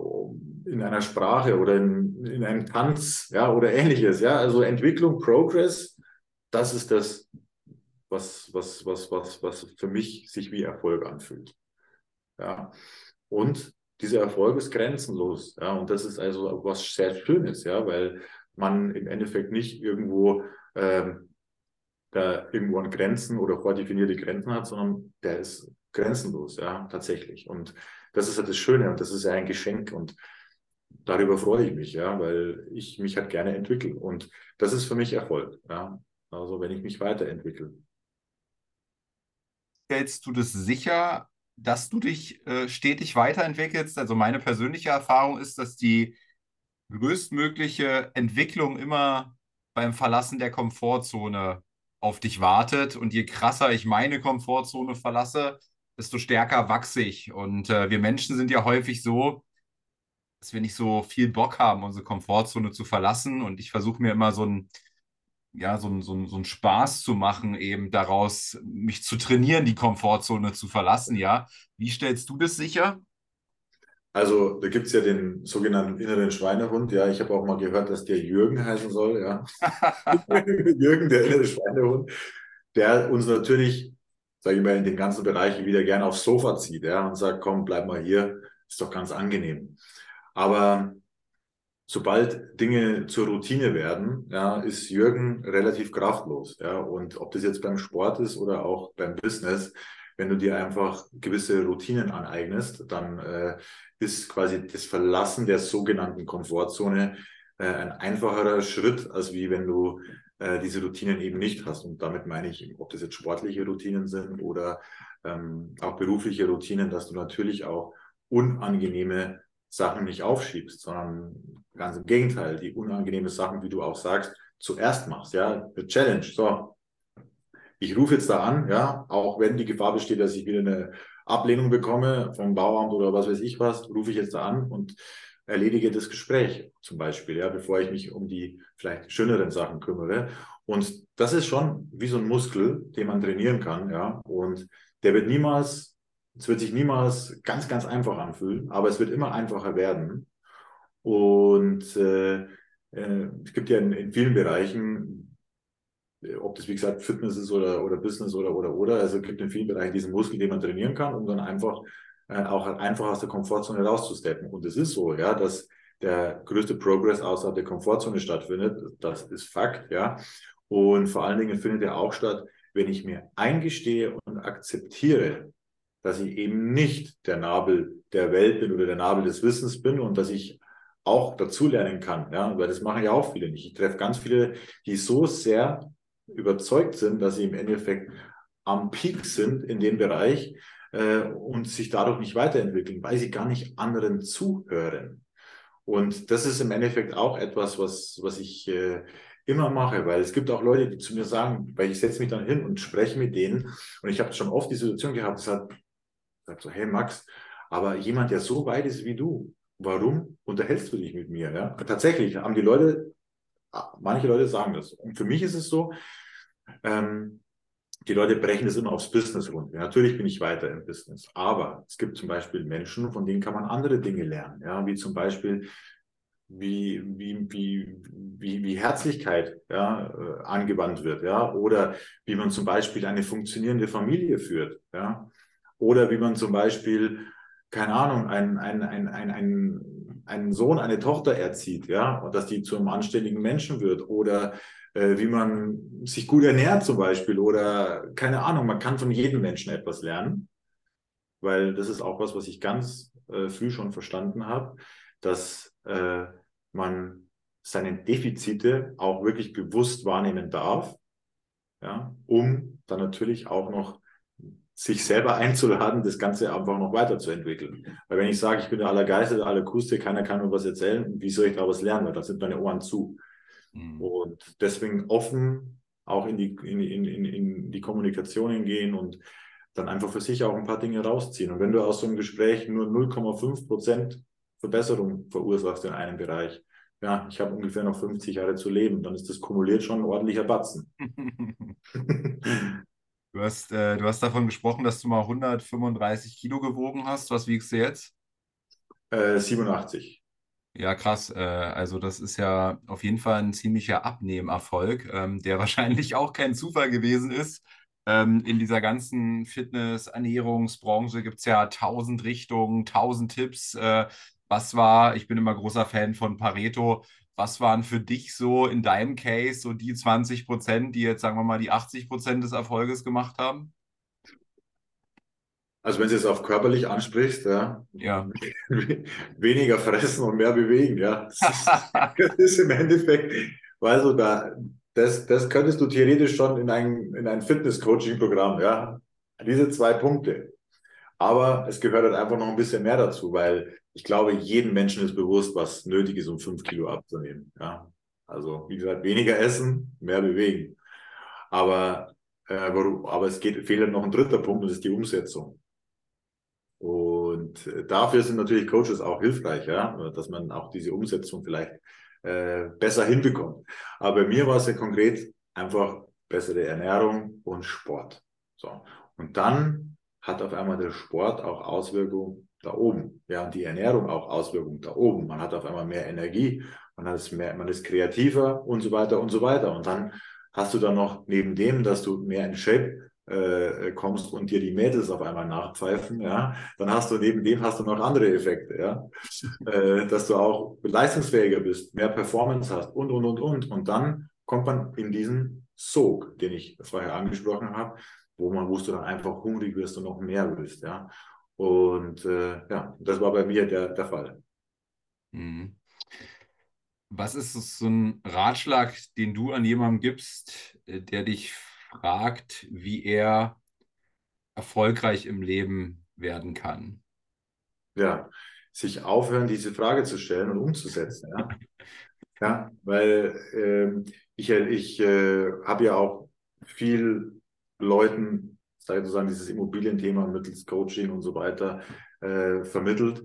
in einer Sprache oder in, in einem Tanz, ja, oder ähnliches, ja. Also Entwicklung, Progress, das ist das, was, was, was, was, was für mich sich wie Erfolg anfühlt. Ja. Und dieser Erfolg ist grenzenlos. Ja, und das ist also was sehr Schönes, ja, weil man im Endeffekt nicht irgendwo ähm, da irgendwo an Grenzen oder vordefinierte Grenzen hat, sondern der ist grenzenlos, ja, tatsächlich. Und das ist halt das Schöne und das ist ja ein Geschenk und darüber freue ich mich, ja, weil ich mich halt gerne entwickle und das ist für mich Erfolg, ja. Also wenn ich mich weiterentwickle. Stellst du das sicher, dass du dich äh, stetig weiterentwickelst. Also meine persönliche Erfahrung ist, dass die größtmögliche Entwicklung immer beim Verlassen der Komfortzone auf dich wartet. Und je krasser ich meine Komfortzone verlasse, desto stärker wachse ich. Und äh, wir Menschen sind ja häufig so, dass wir nicht so viel Bock haben, unsere Komfortzone zu verlassen. Und ich versuche mir immer so ein ja, so, so, so einen Spaß zu machen, eben daraus mich zu trainieren, die Komfortzone zu verlassen, ja. Wie stellst du das sicher? Also, da gibt es ja den sogenannten inneren Schweinehund. Ja, ich habe auch mal gehört, dass der Jürgen heißen soll. Ja. <laughs> Jürgen, der innere Schweinehund, der uns natürlich, sage ich mal, in den ganzen Bereichen wieder gerne aufs Sofa zieht ja, und sagt: Komm, bleib mal hier, ist doch ganz angenehm. Aber sobald Dinge zur Routine werden, ja, ist Jürgen relativ kraftlos. Ja, und ob das jetzt beim Sport ist oder auch beim Business, wenn du dir einfach gewisse Routinen aneignest, dann äh, ist quasi das Verlassen der sogenannten Komfortzone äh, ein einfacherer Schritt, als wie wenn du äh, diese Routinen eben nicht hast. Und damit meine ich, ob das jetzt sportliche Routinen sind oder ähm, auch berufliche Routinen, dass du natürlich auch unangenehme Sachen nicht aufschiebst, sondern ganz im Gegenteil, die unangenehme Sachen, wie du auch sagst, zuerst machst. Ja, eine Challenge. So, ich rufe jetzt da an, ja, auch wenn die Gefahr besteht, dass ich wieder eine Ablehnung bekomme vom Bauamt oder was weiß ich was, rufe ich jetzt da an und erledige das Gespräch zum Beispiel, ja, bevor ich mich um die vielleicht schöneren Sachen kümmere. Und das ist schon wie so ein Muskel, den man trainieren kann, ja, und der wird niemals es wird sich niemals ganz, ganz einfach anfühlen, aber es wird immer einfacher werden. Und äh, äh, es gibt ja in, in, vielen Bereichen, äh, ob das wie gesagt Fitness ist oder, oder Business oder oder oder, also es gibt in vielen Bereichen diesen Muskel, den man trainieren kann, um dann einfach äh, auch einfach aus der Komfortzone rauszusteppen. Und es ist so, ja, dass der größte Progress außerhalb der Komfortzone stattfindet. Das ist Fakt, ja. Und vor allen Dingen findet er auch statt, wenn ich mir eingestehe und akzeptiere, dass ich eben nicht der Nabel der Welt bin oder der Nabel des Wissens bin und dass ich auch dazulernen kann. Ja, weil das machen ja auch viele nicht. Ich treffe ganz viele, die so sehr überzeugt sind, dass sie im Endeffekt am Peak sind in dem Bereich äh, und sich dadurch nicht weiterentwickeln, weil sie gar nicht anderen zuhören. Und das ist im Endeffekt auch etwas, was, was ich äh, immer mache, weil es gibt auch Leute, die zu mir sagen, weil ich setze mich dann hin und spreche mit denen und ich habe schon oft die Situation gehabt, es hat Sagt so, hey Max, aber jemand, der so weit ist wie du, warum unterhältst du dich mit mir? Ja? Tatsächlich haben die Leute, manche Leute sagen das. Und für mich ist es so, ähm, die Leute brechen das immer aufs Business runter. Natürlich bin ich weiter im Business, aber es gibt zum Beispiel Menschen, von denen kann man andere Dinge lernen, ja, wie zum Beispiel wie, wie, wie, wie, wie Herzlichkeit ja, äh, angewandt wird, ja, oder wie man zum Beispiel eine funktionierende Familie führt, ja, oder wie man zum Beispiel, keine Ahnung, einen, einen, einen, einen, einen Sohn, eine Tochter erzieht, ja, und dass die zum anständigen Menschen wird. Oder äh, wie man sich gut ernährt zum Beispiel. Oder keine Ahnung, man kann von jedem Menschen etwas lernen. weil das ist auch was, was ich ganz äh, früh schon verstanden habe, dass äh, man seine Defizite auch wirklich bewusst wahrnehmen darf, ja, um dann natürlich auch noch sich selber einzuladen, das Ganze einfach noch weiterzuentwickeln. Weil wenn ich sage, ich bin der Allergeiste, der Allerkuste, keiner kann mir was erzählen, wie soll ich da was lernen? Weil da sind meine Ohren zu. Mhm. Und deswegen offen auch in die, in, in, in, in die Kommunikation gehen und dann einfach für sich auch ein paar Dinge rausziehen. Und wenn du aus so einem Gespräch nur 0,5 Prozent Verbesserung verursachst in einem Bereich, ja, ich habe ungefähr noch 50 Jahre zu leben, dann ist das kumuliert schon ein ordentlicher Batzen. <laughs> <laughs> du, hast, äh, du hast davon gesprochen, dass du mal 135 Kilo gewogen hast. Was wiegst du jetzt? Äh, 87. Ja, krass. Äh, also das ist ja auf jeden Fall ein ziemlicher Abnehmerfolg, ähm, der <laughs> wahrscheinlich auch kein Zufall gewesen ist. Ähm, in dieser ganzen Fitness-Ernährungsbranche gibt es ja tausend Richtungen, tausend Tipps. Äh, was war, ich bin immer großer Fan von Pareto, was waren für dich so in deinem Case so die 20 Prozent, die jetzt, sagen wir mal, die 80 Prozent des Erfolges gemacht haben? Also wenn du es auf körperlich ansprichst, ja, ja. <laughs> weniger fressen und mehr bewegen, ja. <laughs> Das ist, das ist im Endeffekt, weißt du, da, das, das könntest du theoretisch schon in ein, in ein Fitness-Coaching-Programm, ja. Diese zwei Punkte. Aber es gehört halt einfach noch ein bisschen mehr dazu, weil ich glaube, jedem Menschen ist bewusst, was nötig ist, um fünf Kilo abzunehmen. Ja. Also, wie gesagt, weniger essen, mehr bewegen. Aber, äh, aber es geht, fehlt noch ein dritter Punkt, das ist die Umsetzung. Und äh, dafür sind natürlich Coaches auch hilfreich, ja, dass man auch diese Umsetzung vielleicht äh, besser hinbekommt. Aber bei mir war es ja konkret einfach bessere Ernährung und Sport. So. Und dann hat auf einmal der Sport auch Auswirkungen da oben. Ja, und die Ernährung auch Auswirkungen da oben. Man hat auf einmal mehr Energie, man, hat mehr, man ist kreativer und so weiter und so weiter. Und dann hast du dann noch neben dem, dass du mehr in Shape äh, kommst und dir die Mädels auf einmal nachpfeifen, ja, dann hast du neben dem hast du noch andere Effekte, ja, <laughs> äh, dass du auch leistungsfähiger bist, mehr Performance hast und und und und und dann kommt man in diesen Sog, den ich vorher angesprochen habe, wo man, wo du dann einfach hungrig wirst und noch mehr willst, ja. Und äh, ja, das war bei mir der, der Fall. Mhm. Was ist so ein Ratschlag, den du an jemandem gibst, äh, der dich fragt, wie er erfolgreich im Leben werden kann? Ja, sich aufhören, diese Frage zu stellen und umzusetzen. Ja, <laughs> ja weil äh, ich, ich äh, habe ja auch viel Leuten, sozusagen dieses Immobilienthema mittels Coaching und so weiter äh, vermittelt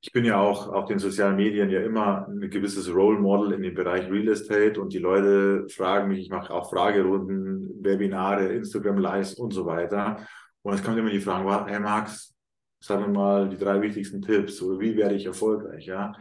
ich bin ja auch auf den sozialen Medien ja immer ein gewisses Role Model in dem Bereich Real Estate und die Leute fragen mich, ich mache auch Fragerunden, Webinare, Instagram Lives und so weiter. Und es kommt immer die Frage, hey Max, sag mir mal die drei wichtigsten Tipps oder wie werde ich erfolgreich, ja?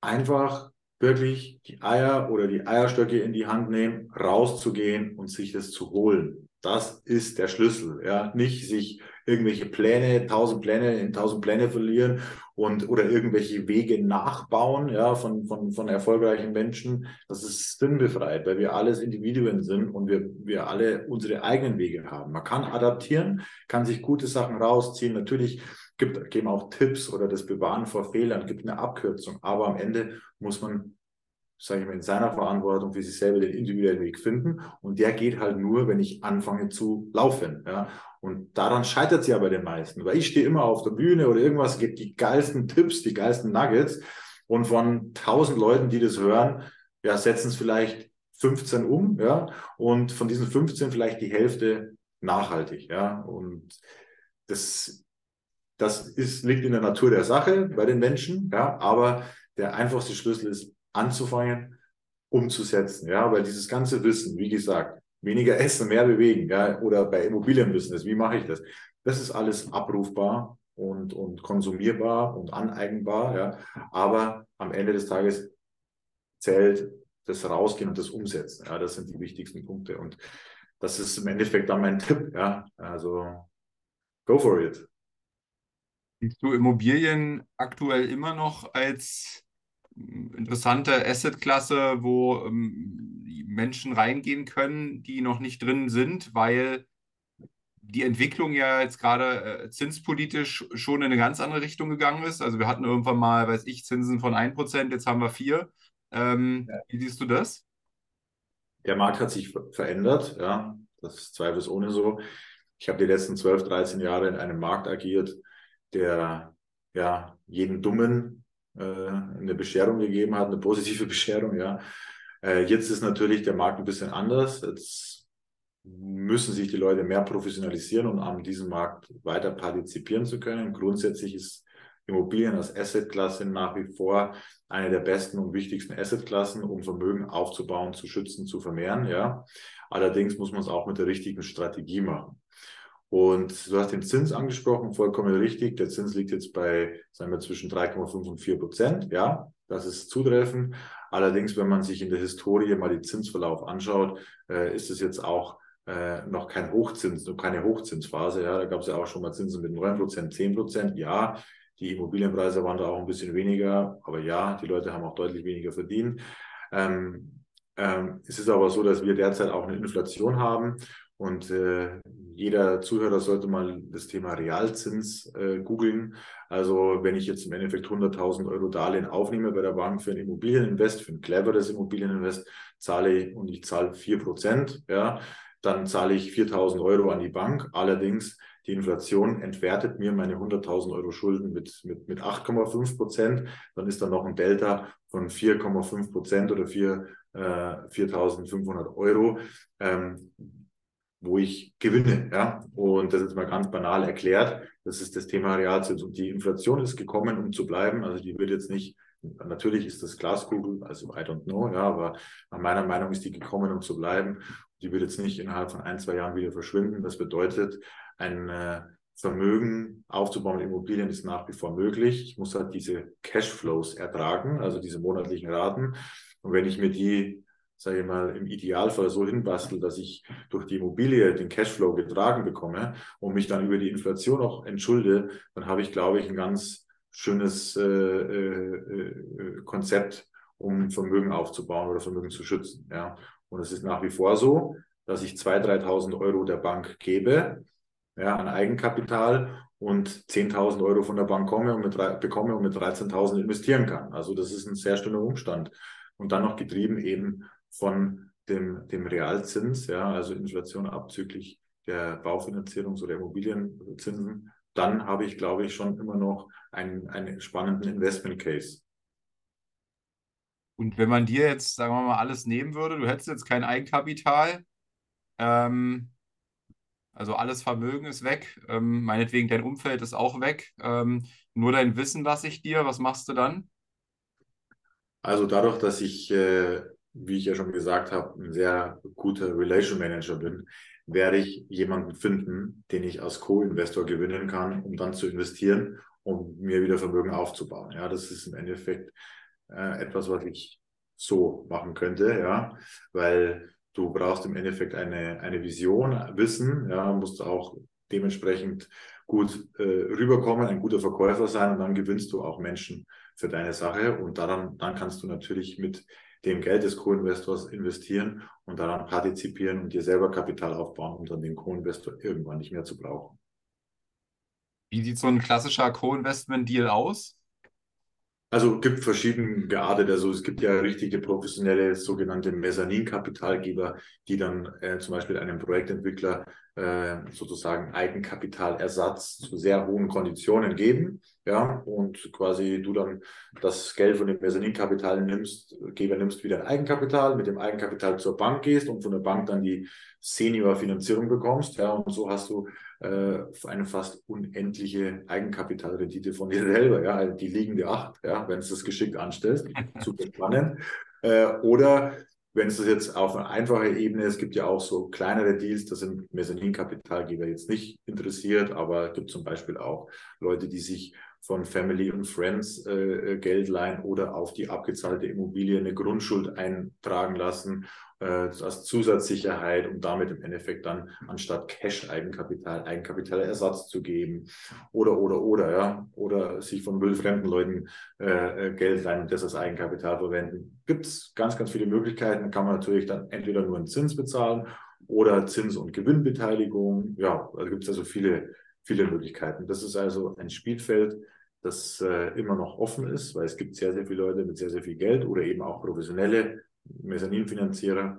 Einfach wirklich die Eier oder die Eierstöcke in die Hand nehmen, rauszugehen und sich das zu holen. Das ist der Schlüssel, ja. Nicht sich irgendwelche Pläne, tausend Pläne in tausend Pläne verlieren und oder irgendwelche Wege nachbauen, ja, von, von, von erfolgreichen Menschen. Das ist sinnbefreit, weil wir alles Individuen sind und wir, wir alle unsere eigenen Wege haben. Man kann adaptieren, kann sich gute Sachen rausziehen. Natürlich gibt, geben auch Tipps oder das Bewahren vor Fehlern, gibt eine Abkürzung. Aber am Ende muss man sage ich mal, in seiner Verantwortung für sich selber den individuellen Weg finden. Und der geht halt nur, wenn ich anfange zu laufen. Ja. Und daran scheitert es ja bei den meisten, weil ich stehe immer auf der Bühne oder irgendwas, gibt die geilsten Tipps, die geilsten Nuggets und von tausend Leuten, die das hören, ja, setzen es vielleicht 15 um, ja, und von diesen 15 vielleicht die Hälfte nachhaltig, ja, und das, das ist, liegt in der Natur der Sache bei den Menschen, ja, aber der einfachste Schlüssel ist anzufangen, umzusetzen, ja, weil dieses ganze Wissen, wie gesagt, weniger essen, mehr bewegen, ja, oder bei Immobilienbusiness, wie mache ich das? Das ist alles abrufbar und, und konsumierbar und aneigenbar, ja, aber am Ende des Tages zählt das Rausgehen und das Umsetzen, ja, das sind die wichtigsten Punkte und das ist im Endeffekt dann mein <laughs> Tipp, ja, also go for it. Siehst du Immobilien aktuell immer noch als interessante Assetklasse, wo ähm, Menschen reingehen können, die noch nicht drin sind, weil die Entwicklung ja jetzt gerade äh, zinspolitisch schon in eine ganz andere Richtung gegangen ist. Also wir hatten irgendwann mal, weiß ich, Zinsen von 1%, jetzt haben wir 4. Ähm, ja. Wie siehst du das? Der Markt hat sich verändert, ja, das ist zweifelsohne so. Ich habe die letzten 12, 13 Jahre in einem Markt agiert, der ja jeden Dummen äh, eine Bescherung gegeben hat, eine positive <laughs> Bescherung, ja. Äh, jetzt ist natürlich der Markt ein bisschen anders. Jetzt müssen sich die Leute mehr professionalisieren, um an diesem Markt weiter partizipieren zu können. Grundsätzlich ist Immobilien als Assetklasse nach wie vor eine der besten und wichtigsten Assetklassen, um Vermögen aufzubauen, zu schützen, zu vermehren. Ja. Allerdings muss man es auch mit der richtigen Strategie machen. Und du hast den Zins angesprochen, vollkommen richtig. Der Zins liegt jetzt bei, sagen wir, zwischen 3,5 und 4 Prozent. Ja, das ist zutreffend. Allerdings, wenn man sich in der Historie mal den Zinsverlauf anschaut, äh, ist es jetzt auch äh, noch kein Hochzins, noch keine Hochzinsphase. Ja, da gab es ja auch schon mal Zinsen mit 9 Prozent, 10 Prozent. Ja, die Immobilienpreise waren da auch ein bisschen weniger, aber ja, die Leute haben auch deutlich weniger verdient. Ähm, ähm, es ist aber so, dass wir derzeit auch eine Inflation haben und äh, jeder Zuhörer sollte mal das Thema Realzins äh, googeln. Also wenn ich jetzt im Endeffekt 100.000 Euro Darlehen aufnehme bei der Bank für ein Immobilieninvest, für ein cleveres Immobilieninvest, zahle ich und ich zahle 4%, ja, dann zahle ich 4.000 Euro an die Bank. Allerdings die Inflation entwertet mir meine 100.000 Euro Schulden mit, mit, mit 8,5 Prozent. Dann ist da noch ein Delta von 4,5 Prozent oder 4, äh, 4.500 Euro, ähm, wo ich gewinne. Ja? Und das ist mal ganz banal erklärt. Das ist das Thema Realzins. Und die Inflation ist gekommen, um zu bleiben. Also die wird jetzt nicht Natürlich ist das Glaskugel, also I don't know, ja, aber nach meiner Meinung ist die gekommen, um zu bleiben. Die wird jetzt nicht innerhalb von ein, zwei Jahren wieder verschwinden. Das bedeutet, ein äh, Vermögen aufzubauen mit Immobilien ist nach wie vor möglich. Ich muss halt diese Cashflows ertragen, also diese monatlichen Raten. Und wenn ich mir die, sage ich mal, im Idealfall so hinbastel, dass ich durch die Immobilie den Cashflow getragen bekomme und mich dann über die Inflation auch entschulde, dann habe ich, glaube ich, ein ganz schönes äh, äh, äh Konzept, um Vermögen aufzubauen oder Vermögen zu schützen. Ja. Und es ist nach wie vor so, dass ich 2.000, 3.000 Euro der Bank gebe ja, an Eigenkapital und 10.000 Euro von der Bank komme und mit, bekomme und mit 13.000 investieren kann. Also das ist ein sehr schöner Umstand. Und dann noch getrieben eben von dem, dem Realzins, ja, also Inflation abzüglich der Baufinanzierungs- oder Immobilienzinsen. Dann habe ich, glaube ich, schon immer noch einen, einen spannenden Investment Case. Und wenn man dir jetzt, sagen wir mal, alles nehmen würde, du hättest jetzt kein Eigenkapital, ähm, also alles Vermögen ist weg. Ähm, meinetwegen dein Umfeld ist auch weg. Ähm, nur dein Wissen lasse ich dir. Was machst du dann? Also dadurch, dass ich, äh, wie ich ja schon gesagt habe, ein sehr guter Relation Manager bin, werde ich jemanden finden, den ich als Co-Investor gewinnen kann, um dann zu investieren, um mir wieder Vermögen aufzubauen. Ja, das ist im Endeffekt äh, etwas, was ich so machen könnte, ja, weil Du brauchst im Endeffekt eine, eine Vision, Wissen, ja, musst auch dementsprechend gut äh, rüberkommen, ein guter Verkäufer sein und dann gewinnst du auch Menschen für deine Sache und daran, dann kannst du natürlich mit dem Geld des Co-Investors investieren und daran partizipieren und dir selber Kapital aufbauen, um dann den Co-Investor irgendwann nicht mehr zu brauchen. Wie sieht so ein klassischer Co-Investment-Deal aus? Also gibt verschiedene geartet. Also es gibt ja richtige professionelle sogenannte Mezzaninkapitalgeber, die dann äh, zum Beispiel einem Projektentwickler äh, sozusagen Eigenkapitalersatz zu sehr hohen Konditionen geben. Ja, und quasi du dann das Geld von dem Mezzaninkapital nimmst, Geber nimmst wieder ein Eigenkapital, mit dem Eigenkapital zur Bank gehst und von der Bank dann die Senior-Finanzierung bekommst. Ja, und so hast du äh, eine fast unendliche Eigenkapitalrendite von dir selber, ja, also die liegende Acht, ja, wenn du das geschickt anstellst. <laughs> Super spannend. Äh, oder wenn es jetzt auf eine einfache Ebene ist, gibt ja auch so kleinere Deals, da sind Mezzaninkapitalgeber jetzt nicht interessiert, aber es gibt zum Beispiel auch Leute, die sich von Family und Friends äh, Geld leihen oder auf die abgezahlte Immobilie eine Grundschuld eintragen lassen äh, als Zusatzsicherheit, um damit im Endeffekt dann anstatt Cash-Eigenkapital Eigenkapitalersatz zu geben oder oder oder ja oder sich von wildfremden Leuten äh, äh, Geld leihen und das als Eigenkapital verwenden. Gibt es ganz ganz viele Möglichkeiten. Kann man natürlich dann entweder nur einen Zins bezahlen oder Zins- und Gewinnbeteiligung. Ja, da gibt es also viele, viele Möglichkeiten. Das ist also ein Spielfeld, das äh, immer noch offen ist, weil es gibt sehr, sehr viele Leute mit sehr, sehr viel Geld oder eben auch professionelle Mezzaninfinanzierer.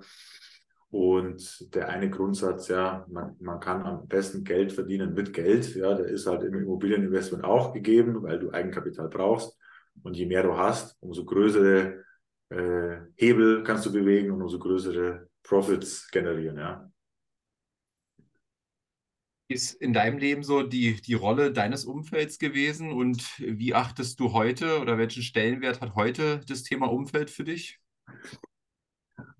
Und der eine Grundsatz, ja, man, man kann am besten Geld verdienen mit Geld. Ja, der ist halt im Immobilieninvestment auch gegeben, weil du Eigenkapital brauchst. Und je mehr du hast, umso größere äh, Hebel kannst du bewegen und umso größere Profits generieren, ja. Ist in deinem Leben so die, die Rolle deines Umfelds gewesen und wie achtest du heute oder welchen Stellenwert hat heute das Thema Umfeld für dich?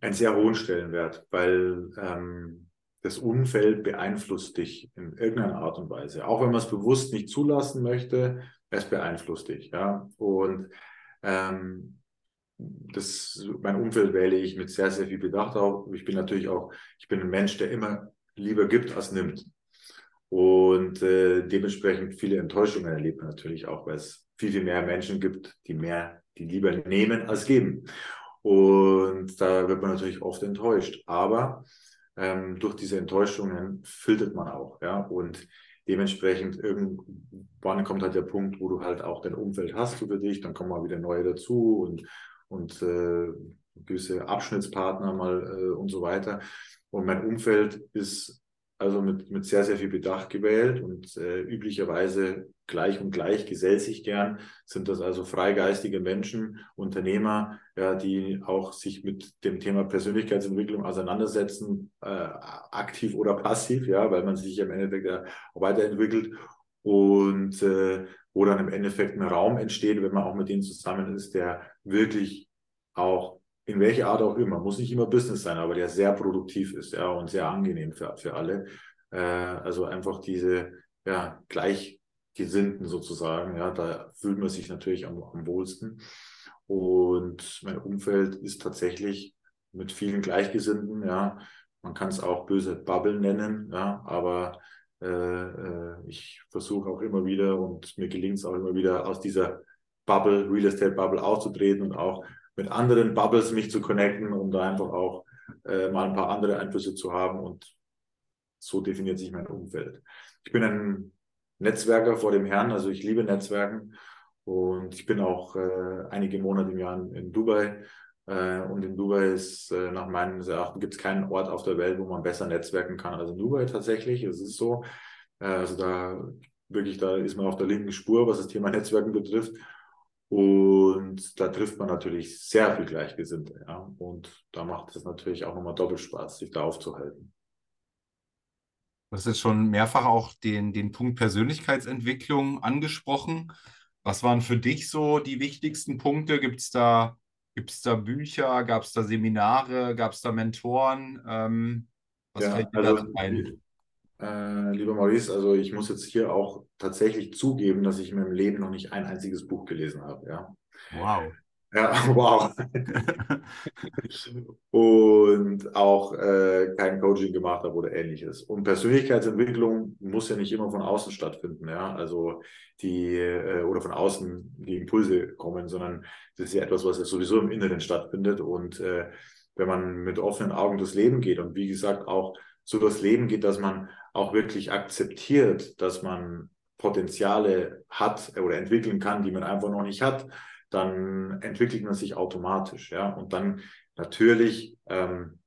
Einen sehr hohen Stellenwert, weil ähm, das Umfeld beeinflusst dich in irgendeiner Art und Weise. Auch wenn man es bewusst nicht zulassen möchte, es beeinflusst dich. Ja? Und ähm, das, mein Umfeld wähle ich mit sehr, sehr viel Bedacht auch. Ich bin natürlich auch, ich bin ein Mensch, der immer lieber gibt als nimmt. Und äh, dementsprechend viele Enttäuschungen erlebt man natürlich auch, weil es viel, viel mehr Menschen gibt, die mehr, die lieber nehmen als geben. Und da wird man natürlich oft enttäuscht. Aber ähm, durch diese Enttäuschungen filtert man auch, ja. Und dementsprechend irgendwann kommt halt der Punkt, wo du halt auch dein Umfeld hast für dich, dann kommen mal wieder neue dazu und und äh, gewisse Abschnittspartner mal äh, und so weiter. Und mein Umfeld ist also mit, mit sehr, sehr viel Bedacht gewählt und äh, üblicherweise gleich und gleich gesellt sich gern, sind das also freigeistige Menschen, Unternehmer, ja, die auch sich mit dem Thema Persönlichkeitsentwicklung auseinandersetzen, äh, aktiv oder passiv, ja, weil man sich im Endeffekt ja weiterentwickelt und äh, wo dann im Endeffekt ein Raum entsteht, wenn man auch mit denen zusammen ist, der wirklich auch in welcher Art auch immer, muss nicht immer Business sein, aber der sehr produktiv ist ja, und sehr angenehm für, für alle. Äh, also einfach diese ja, Gleichgesinnten sozusagen, ja, da fühlt man sich natürlich am, am wohlsten. Und mein Umfeld ist tatsächlich mit vielen Gleichgesinnten, ja, man kann es auch böse Bubble nennen, ja, aber äh, äh, ich versuche auch immer wieder und mir gelingt es auch immer wieder aus dieser Bubble, Real Estate Bubble auszutreten und auch mit anderen Bubbles mich zu connecten, um da einfach auch äh, mal ein paar andere Einflüsse zu haben und so definiert sich mein Umfeld. Ich bin ein Netzwerker vor dem Herrn, also ich liebe Netzwerken und ich bin auch äh, einige Monate im Jahr in, Dubai äh, und in Dubai ist äh, nach meinem Erachten gibt es keinen Ort auf der Welt, wo man besser netzwerken kann als in Dubai tatsächlich. Es ist so. Äh, also da wirklich, da ist man auf der linken Spur, was das Thema Netzwerken betrifft. Und da trifft man natürlich sehr viel Gleichgesinnte. Ja? Und da macht es natürlich auch nochmal doppelt Spaß, sich da aufzuhalten. Du hast jetzt schon mehrfach auch den, den Punkt Persönlichkeitsentwicklung angesprochen. Was waren für dich so die wichtigsten Punkte? Gibt es da Gibt es da Bücher? Gab es da Seminare? Gab es da Mentoren? Ähm, was ja, fällt dir also, da ein? Äh, lieber Maurice, also ich muss jetzt hier auch tatsächlich zugeben, dass ich in meinem Leben noch nicht ein einziges Buch gelesen habe. Ja. Wow. Ja, <laughs> wow. und auch äh, kein Coaching gemacht habe oder ähnliches. Und Persönlichkeitsentwicklung muss ja nicht immer von außen stattfinden, ja. Also die äh, oder von außen die Impulse kommen, sondern das ist ja etwas, was ja sowieso im Inneren stattfindet. Und äh, wenn man mit offenen Augen durchs Leben geht und wie gesagt auch so durchs Leben geht, dass man auch wirklich akzeptiert, dass man Potenziale hat oder entwickeln kann, die man einfach noch nicht hat dann entwickelt man sich automatisch. Ja? Und dann natürlich ähm,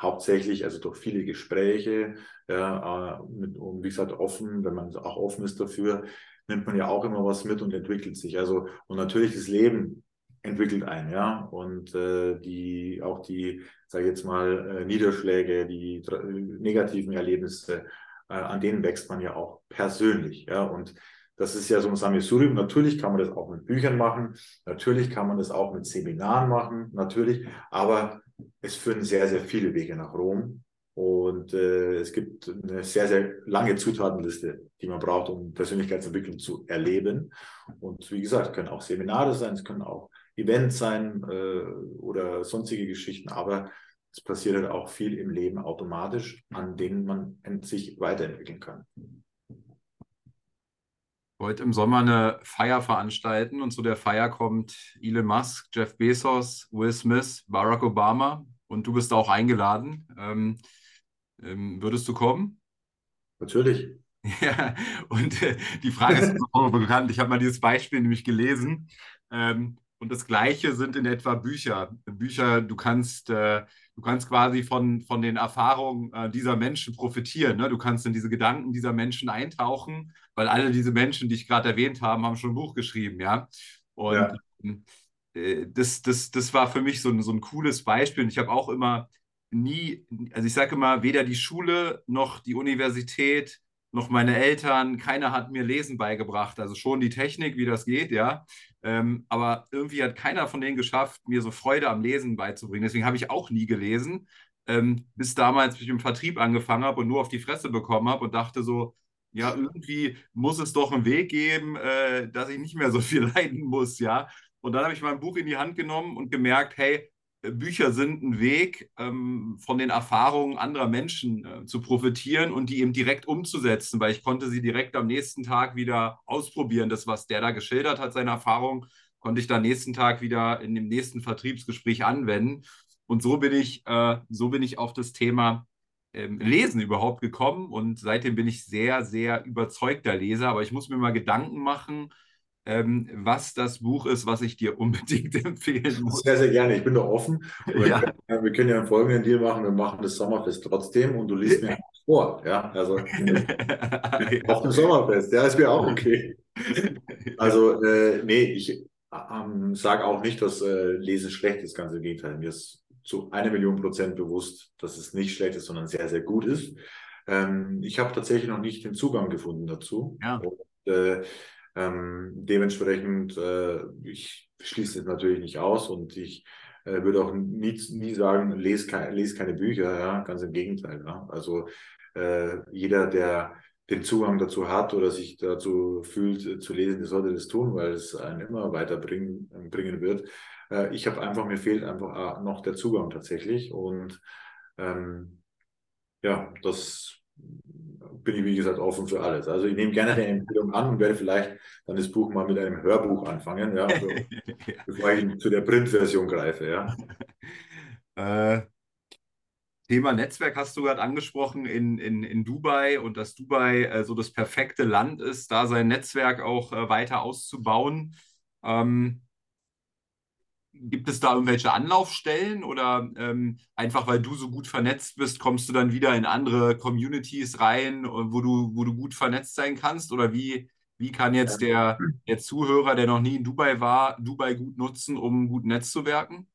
hauptsächlich, also durch viele Gespräche, ja, äh, mit, und wie gesagt, offen, wenn man auch offen ist dafür, nimmt man ja auch immer was mit und entwickelt sich. Also, und natürlich das Leben entwickelt ein, ja. Und äh, die, auch die, sage ich jetzt mal, äh, Niederschläge, die negativen Erlebnisse, äh, an denen wächst man ja auch persönlich, ja. Und das ist ja so ein Sammelsurium. Natürlich kann man das auch mit Büchern machen. Natürlich kann man das auch mit Seminaren machen. Natürlich. Aber es führen sehr, sehr viele Wege nach Rom. Und äh, es gibt eine sehr, sehr lange Zutatenliste, die man braucht, um Persönlichkeitsentwicklung zu erleben. Und wie gesagt, können auch Seminare sein, es können auch Events sein äh, oder sonstige Geschichten. Aber es passiert halt auch viel im Leben automatisch, an denen man sich weiterentwickeln kann wollte im Sommer eine Feier veranstalten und zu der Feier kommt Elon Musk, Jeff Bezos, Will Smith, Barack Obama. und du bist auch eingeladen. Ähm, ähm, würdest du kommen? Natürlich. <laughs> Ja, und äh, die Frage ist auch bekannt. Ich habe mal dieses Beispiel nämlich gelesen. Ähm, und das Gleiche sind in etwa Bücher. Bücher, du kannst, äh, du kannst quasi von, von den Erfahrungen äh, dieser Menschen profitieren. Ne? Du kannst in diese Gedanken dieser Menschen eintauchen, weil alle diese Menschen, die ich gerade erwähnt habe, haben schon ein Buch geschrieben, ja. Und ja. Äh, das, das, das war für mich so ein, so ein cooles Beispiel. Und ich habe auch immer nie, also ich sage immer, weder die Schule noch die Universität noch meine Eltern, keiner hat mir Lesen beigebracht. Also schon die Technik, wie das geht, ja. Ähm, aber irgendwie hat keiner von denen geschafft, mir so Freude am Lesen beizubringen. Deswegen habe ich auch nie gelesen, ähm, bis damals ich im Vertrieb angefangen habe und nur auf die Fresse bekommen habe und dachte so, ja, irgendwie muss es doch einen Weg geben, äh, dass ich nicht mehr so viel <laughs> leiden muss, ja. Und dann habe ich mein Buch in die Hand genommen und gemerkt, hey, Bücher sind ein Weg, ähm, von den Erfahrungen anderer Menschen äh, zu profitieren und die eben direkt umzusetzen, weil ich konnte sie direkt am nächsten Tag wieder ausprobieren. Das, was der da geschildert hat, seine Erfahrung, konnte ich dann nächsten Tag wieder in dem nächsten Vertriebsgespräch anwenden. Und so bin ich, äh, so bin ich auf das Thema ähm, Lesen überhaupt gekommen und seitdem bin ich sehr, sehr überzeugter Leser. Aber ich muss mir mal Gedanken machen, ähm, was das Buch ist, was ich dir <laughs> unbedingt empfehlen <laughs> muss. Sehr, sehr gerne. Ich bin da offen. Ja. Wir, können, wir, können, ja einen folgenden Deal machen. Wir machen das Sommerfest trotzdem und du liest mir <laughs> vor. Ja, also auf dem Sommerfest. Ja, ist mir auch okay. Also, äh, nee, ich ähm, sage auch nicht, dass äh, Lesen schlecht ist. Ganz im Gegenteil. Mir ist zu einer Million Prozent bewusst, dass es nicht schlecht ist, sondern sehr, sehr gut ist. Ähm, ich habe tatsächlich noch nicht den Zugang gefunden dazu. Ja. Und, äh, ähm, dementsprechend, äh, ich schließe es natürlich nicht aus und ich äh, würde auch nie, nie sagen, lese keine, les keine Bücher, ja, ganz im Gegenteil. Ja. Also äh, jeder, der den Zugang dazu hat oder sich dazu fühlt äh, zu lesen, der sollte das tun, weil es einen immer weiterbringen bringen wird. Äh, ich habe einfach, mir fehlt einfach äh, noch der Zugang tatsächlich und ähm, ja, das bin ich, wie gesagt, offen für alles. Also ich nehme gerne eine Empfehlung an und werde vielleicht dann das Buch mal mit einem Hörbuch anfangen, ja, so, <laughs> bevor ich zu der Printversion greife. Ja. Äh, Thema Netzwerk hast du gerade angesprochen in, in, in Dubai und dass Dubai äh, so das perfekte Land ist, da sein Netzwerk auch äh, weiter auszubauen. Ähm, Gibt es da irgendwelche Anlaufstellen oder ähm, einfach weil du so gut vernetzt bist, kommst du dann wieder in andere Communities rein, wo du, wo du gut vernetzt sein kannst? Oder wie, wie kann jetzt der, der Zuhörer, der noch nie in Dubai war, Dubai gut nutzen, um gut netzzuwerken?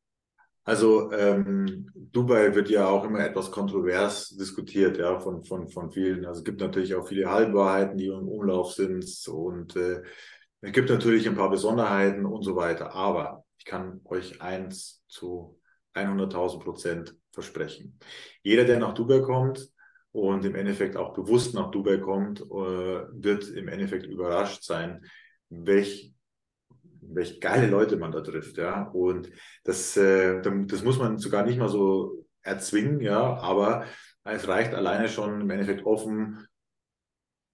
Also ähm, Dubai wird ja auch immer etwas kontrovers diskutiert, ja, von, von, von vielen. Also es gibt natürlich auch viele Halbwahrheiten, die im Umlauf sind und äh, es gibt natürlich ein paar Besonderheiten und so weiter. Aber ich kann euch eins zu 100.000 Prozent versprechen. Jeder, der nach Dubai kommt und im Endeffekt auch bewusst nach Dubai kommt, äh, wird im Endeffekt überrascht sein, welch, welch geile Leute man da trifft. Ja? Und das, äh, das muss man sogar nicht mal so erzwingen, ja, aber es reicht alleine schon im Endeffekt offen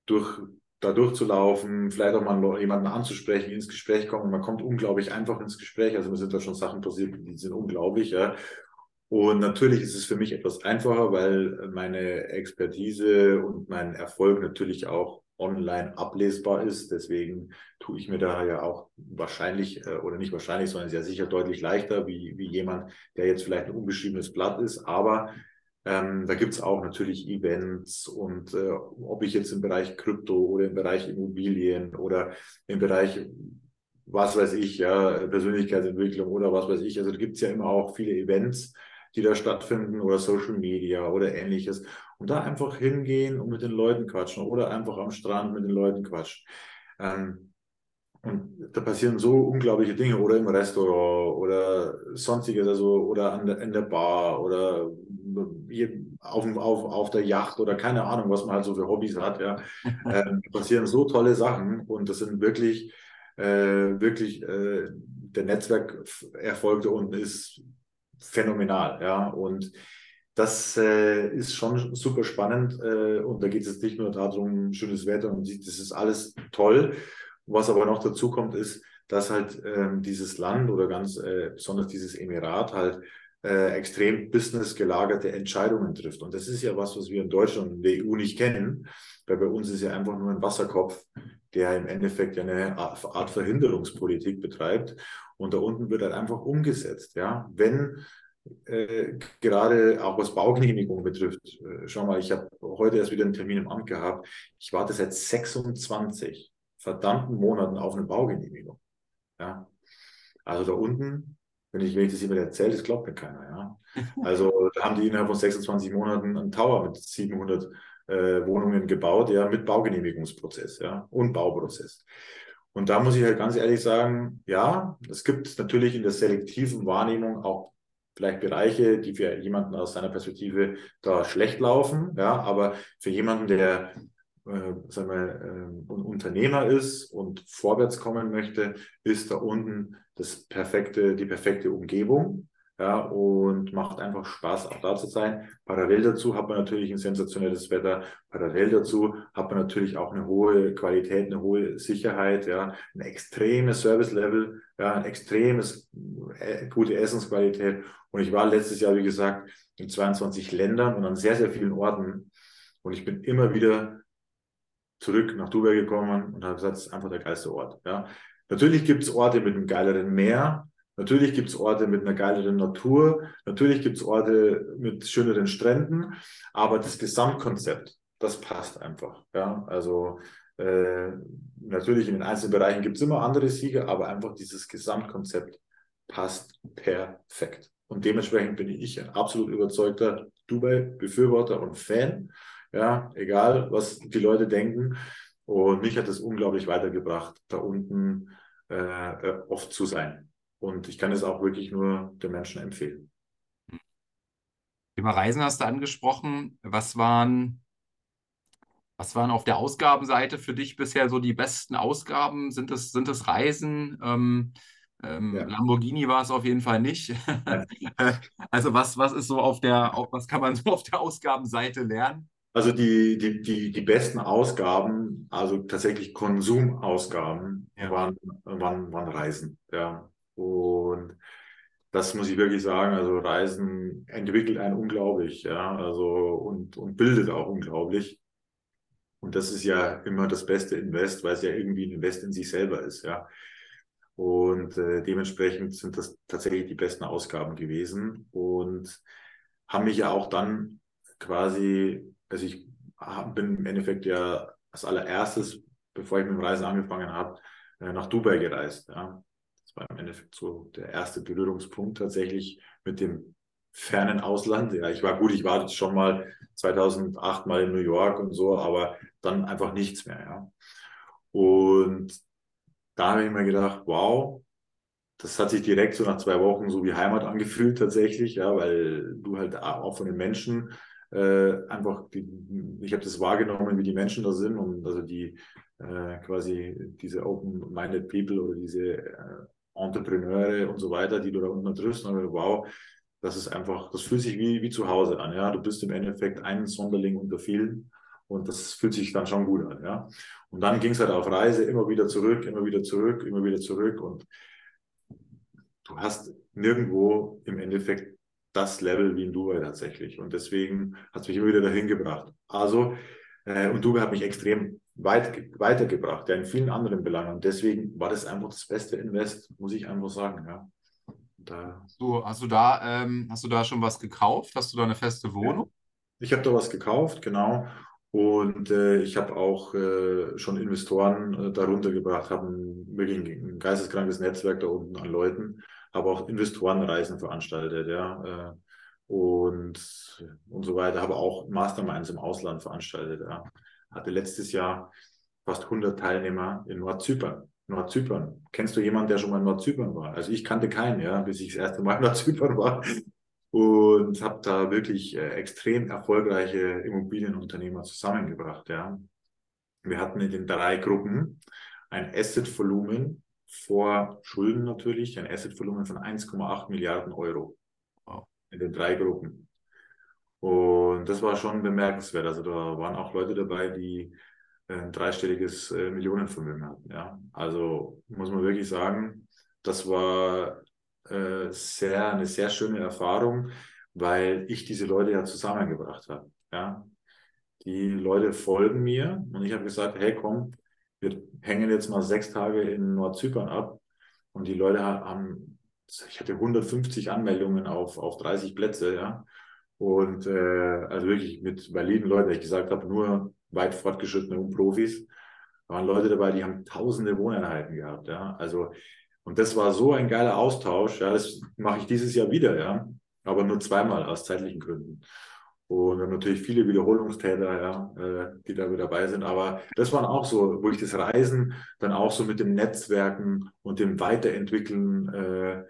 durch da durchzulaufen, vielleicht auch mal jemanden anzusprechen, ins Gespräch kommen. Man kommt unglaublich einfach ins Gespräch. Also mir sind da schon Sachen passiert, die sind unglaublich. Ja. Und natürlich ist es für mich etwas einfacher, weil meine Expertise und mein Erfolg natürlich auch online ablesbar ist. Deswegen tue ich mir da ja auch wahrscheinlich äh, oder nicht wahrscheinlich, sondern sehr sicher deutlich leichter wie, wie jemand, der jetzt vielleicht ein unbeschriebenes Blatt ist. Aber ähm, da gibt es auch natürlich Events und äh, ob ich jetzt im Bereich Krypto oder im Bereich Immobilien oder im Bereich, was weiß ich, ja, Persönlichkeitsentwicklung oder was weiß ich, also da gibt es ja immer auch viele Events, die da stattfinden oder Social Media oder ähnliches. Und da einfach hingehen und mit den Leuten quatschen oder einfach am Strand mit den Leuten quatschen. Ähm, und da passieren so unglaubliche Dinge oder im Restaurant oder sonstiges, also oder an der, in der Bar oder auf, auf, auf der Yacht oder keine Ahnung, was man halt so für Hobbys hat. Ja. <laughs> äh, passieren so tolle Sachen und das sind wirklich, äh, wirklich, äh, der Netzwerkerfolg da unten ist phänomenal. Ja. Und das äh, ist schon super spannend äh, und da geht es jetzt nicht nur darum, schönes Wetter und das ist alles toll. Was aber noch dazu kommt, ist, dass halt ähm, dieses Land oder ganz äh, besonders dieses Emirat halt äh, extrem business gelagerte Entscheidungen trifft. Und das ist ja was, was wir in Deutschland und der EU nicht kennen, weil bei uns ist ja einfach nur ein Wasserkopf, der im Endeffekt eine Art Verhinderungspolitik betreibt. Und da unten wird halt einfach umgesetzt. Ja, wenn äh, gerade auch was Baugenehmigung betrifft, äh, schau mal, ich habe heute erst wieder einen Termin im Amt gehabt. Ich warte seit 26 verdammten Monaten auf eine Baugenehmigung. Ja, also da unten, wenn ich, wenn ich das jemand erzähle, das glaubt mir keiner. Ja, <laughs> also da haben die innerhalb von 26 Monaten einen Tower mit 700 äh, Wohnungen gebaut, ja, mit Baugenehmigungsprozess, ja, und Bauprozess. Und da muss ich halt ganz ehrlich sagen, ja, es gibt natürlich in der selektiven Wahrnehmung auch vielleicht Bereiche, die für jemanden aus seiner Perspektive da schlecht laufen, ja, aber für jemanden, der äh, sagen wir, äh, Unternehmer ist und vorwärts kommen möchte, ist da unten das perfekte, die perfekte Umgebung ja, und macht einfach Spaß, auch da zu sein. Parallel dazu hat man natürlich ein sensationelles Wetter. Parallel dazu hat man natürlich auch eine hohe Qualität, eine hohe Sicherheit, ja, ein extremes Service-Level, ja, ein extremes äh, gute Essensqualität. Und ich war letztes Jahr, wie gesagt, in 22 Ländern und an sehr, sehr vielen Orten. Und ich bin immer wieder zurück nach Dubai gekommen und habe gesagt, es ist einfach der geilste Ort. Ja. Natürlich gibt es Orte mit einem geileren Meer, Natürlich gibt es Orte mit einer geileren Natur, natürlich gibt es Orte mit schöneren Stränden, aber das Gesamtkonzept, das passt einfach. Ja? Also äh, natürlich in den einzelnen Bereichen gibt es immer andere Sieger, aber einfach dieses Gesamtkonzept passt perfekt. Und dementsprechend bin ich ein absolut überzeugter Dubai-Befürworter und Fan. Ja, egal, was die Leute denken. Und mich hat es unglaublich weitergebracht, da unten äh, äh oft zu sein. Und ich kann es auch wirklich nur den Menschen empfehlen. Thema Reisen hast du angesprochen. Was waren, was waren auf der Ausgabenseite für dich bisher so die besten Ausgaben? Sind es, sind es Reisen? Ähm, ähm, ja. Lamborghini war es auf jeden Fall nicht. <laughs> also was, was ist so auf der, was kann man so auf der Ausgabenseite lernen? Also die, die, die, die besten Ausgaben, also tatsächlich Konsumausgaben, ja. waren, waren, waren Reisen. Ja. Und das muss ich wirklich sagen, also Reisen entwickelt einen unglaublich, ja, also und, und bildet auch unglaublich. Und das ist ja immer das beste Invest, weil es ja irgendwie ein Invest in sich selber ist, ja. Und äh, dementsprechend sind das tatsächlich die besten Ausgaben gewesen und haben mich ja auch dann quasi, also ich bin im Endeffekt ja als allererstes, bevor ich mit dem Reisen angefangen habe, äh, nach Dubai gereist, ja. Das war im Endeffekt so der erste Berührungspunkt tatsächlich mit dem fernen Ausland. Ja, ich war gut, ich war jetzt schon mal 2008 mal in New York und so, aber dann einfach nichts mehr. Ja. Und da habe ich mir gedacht, wow, das hat sich direkt so nach zwei Wochen so wie Heimat angefühlt tatsächlich, ja, weil du halt auch von den Menschen äh, einfach, die, ich habe das wahrgenommen, wie die Menschen da sind und also die äh, quasi diese open-minded people oder diese äh, Entrepreneure und so weiter, die du da unten triffst. Und wow, das ist einfach, das fühlt sich wie, wie zu Hause an. Ja, du bist im Endeffekt ein Sonderling unter vielen und das fühlt sich dann schon gut an. Ja, und dann ging es halt auf Reise immer wieder zurück, immer wieder zurück, immer wieder zurück und du hast nirgendwo im Endeffekt das Level wie in Dubai tatsächlich. Und deswegen hat es mich immer wieder dahin gebracht. Also, äh, und Dubai hat mich extrem weit, weitergebracht, ja, in vielen anderen Belangen. Und deswegen war das einfach das beste Invest, muss ich einfach sagen, ja. Da, hast, du, hast, du da, ähm, hast du da schon was gekauft? Hast du da eine feste Wohnung? Ja, ich habe da was gekauft, genau. Und äh, ich habe auch äh, schon Investoren äh, darunter gebracht, habe wirklich ein geisteskrankes Netzwerk da unten an Leuten, habe auch Investorenreisen veranstaltet, ja. Äh, und, und so weiter, habe auch Masterminds im Ausland veranstaltet, ja hatte letztes Jahr fast 100 Teilnehmer in Nordzypern. Nordzypern. Kennst du jemanden, der schon mal in Nordzypern war? Also ich kannte keinen, ja, bis ich das erste Mal in Nordzypern war und habe da wirklich äh, extrem erfolgreiche Immobilienunternehmer zusammengebracht. Ja. Wir hatten in den drei Gruppen ein Asset-Volumen vor Schulden natürlich, ein Asset-Volumen von 1,8 Milliarden Euro wow. in den drei Gruppen. Und das war schon bemerkenswert. Also da waren auch Leute dabei, die ein dreistelliges äh, Millionenvermögen hatten. Ja. Also muss man wirklich sagen, das war äh, sehr, eine sehr schöne Erfahrung, weil ich diese Leute ja zusammengebracht habe. Ja? Die Leute folgen mir und ich habe gesagt, hey komm, wir hängen jetzt mal sechs Tage in Nordzypern ab und die Leute haben, ich hatte 150 Anmeldungen auf, auf 30 Plätze, ja. Und äh, also wirklich mit validen Leuten, ich gesagt habe, nur weit fortgeschrittene Profis. Waren Leute dabei, die haben tausende Wohneinheiten gehabt, ja. Also, und das war so ein geiler Austausch, ja, das mache ich dieses Jahr wieder, ja. Aber nur zweimal aus zeitlichen Gründen. Und dann natürlich viele Wiederholungstäter, ja, äh, die da wieder dabei sind. Aber das waren auch so, wo ich das Reisen dann auch so mit dem Netzwerken und dem Weiterentwickeln äh,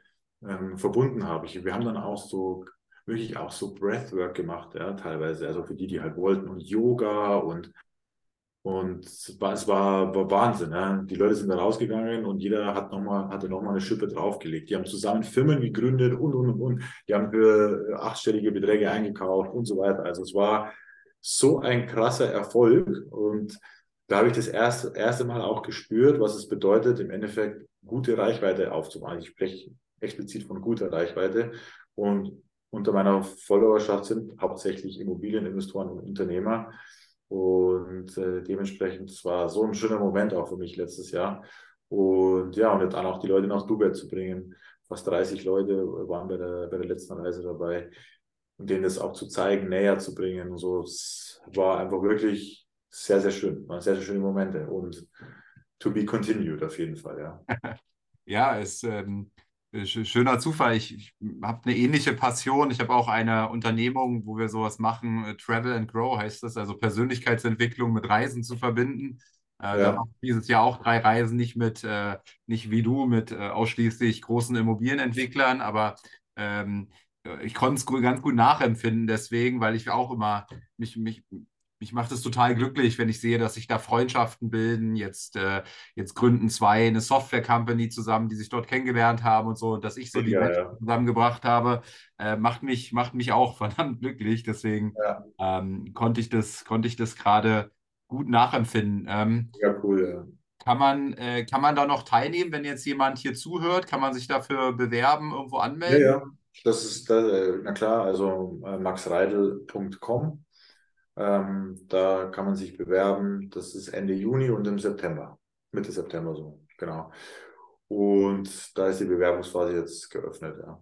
ähm, verbunden habe. Ich, wir haben dann auch so wirklich auch so Breathwork gemacht, ja, teilweise, also für die, die halt wollten und Yoga und und es war, war, Wahnsinn. Ja. Die Leute sind da rausgegangen und jeder hat noch mal, hatte nochmal eine Schippe draufgelegt. Die haben zusammen Firmen gegründet und, und, und, und. Die haben für achtstellige Beträge eingekauft und so weiter. Also es war so ein krasser Erfolg. Und da habe ich das erste, erste Mal auch gespürt, was es bedeutet, im Endeffekt gute Reichweite aufzubauen. Ich spreche explizit von guter Reichweite. Und unter meiner Followerschaft sind hauptsächlich Immobilieninvestoren und Unternehmer. Und äh, dementsprechend, es war so ein schöner Moment auch für mich letztes Jahr. Und ja, und dann auch die Leute nach Dubai zu bringen. Fast 30 Leute waren bei der, bei der letzten Reise dabei. Und denen das auch zu zeigen, näher zu bringen. Und so, es war einfach wirklich sehr, sehr schön. Waren sehr, sehr schöne Momente. Und to be continued auf jeden Fall, ja. <laughs> ja, es ähm, äh, schöner Zufall. Ich, ich habe eine ähnliche Passion. Ich habe auch eine Unternehmung, wo wir sowas machen. Äh, Travel and Grow heißt das, also Persönlichkeitsentwicklung mit Reisen zu verbinden. Äh, ja. dieses Jahr auch drei Reisen, nicht mit, äh, nicht wie du, mit äh, ausschließlich großen Immobilienentwicklern, aber ähm, ich konnte es ganz gut nachempfinden deswegen, weil ich auch immer mich, mich mich macht es total glücklich, wenn ich sehe, dass sich da Freundschaften bilden. Jetzt, äh, jetzt gründen zwei eine Software-Company zusammen, die sich dort kennengelernt haben und so, und dass ich so die ja, Menschen ja. zusammengebracht habe, äh, macht, mich, macht mich auch <laughs> verdammt glücklich. Deswegen ja. ähm, konnte ich das, konnte ich das gerade gut nachempfinden. Ähm, ja, cool, ja. Kann man, äh, kann man da noch teilnehmen, wenn jetzt jemand hier zuhört? Kann man sich dafür bewerben, irgendwo anmelden? Ja, ja. Das ist, äh, na klar, also äh, maxreidel.com ähm, da kann man sich bewerben. Das ist Ende Juni und im September. Mitte September so, genau. Und da ist die Bewerbungsphase jetzt geöffnet, ja.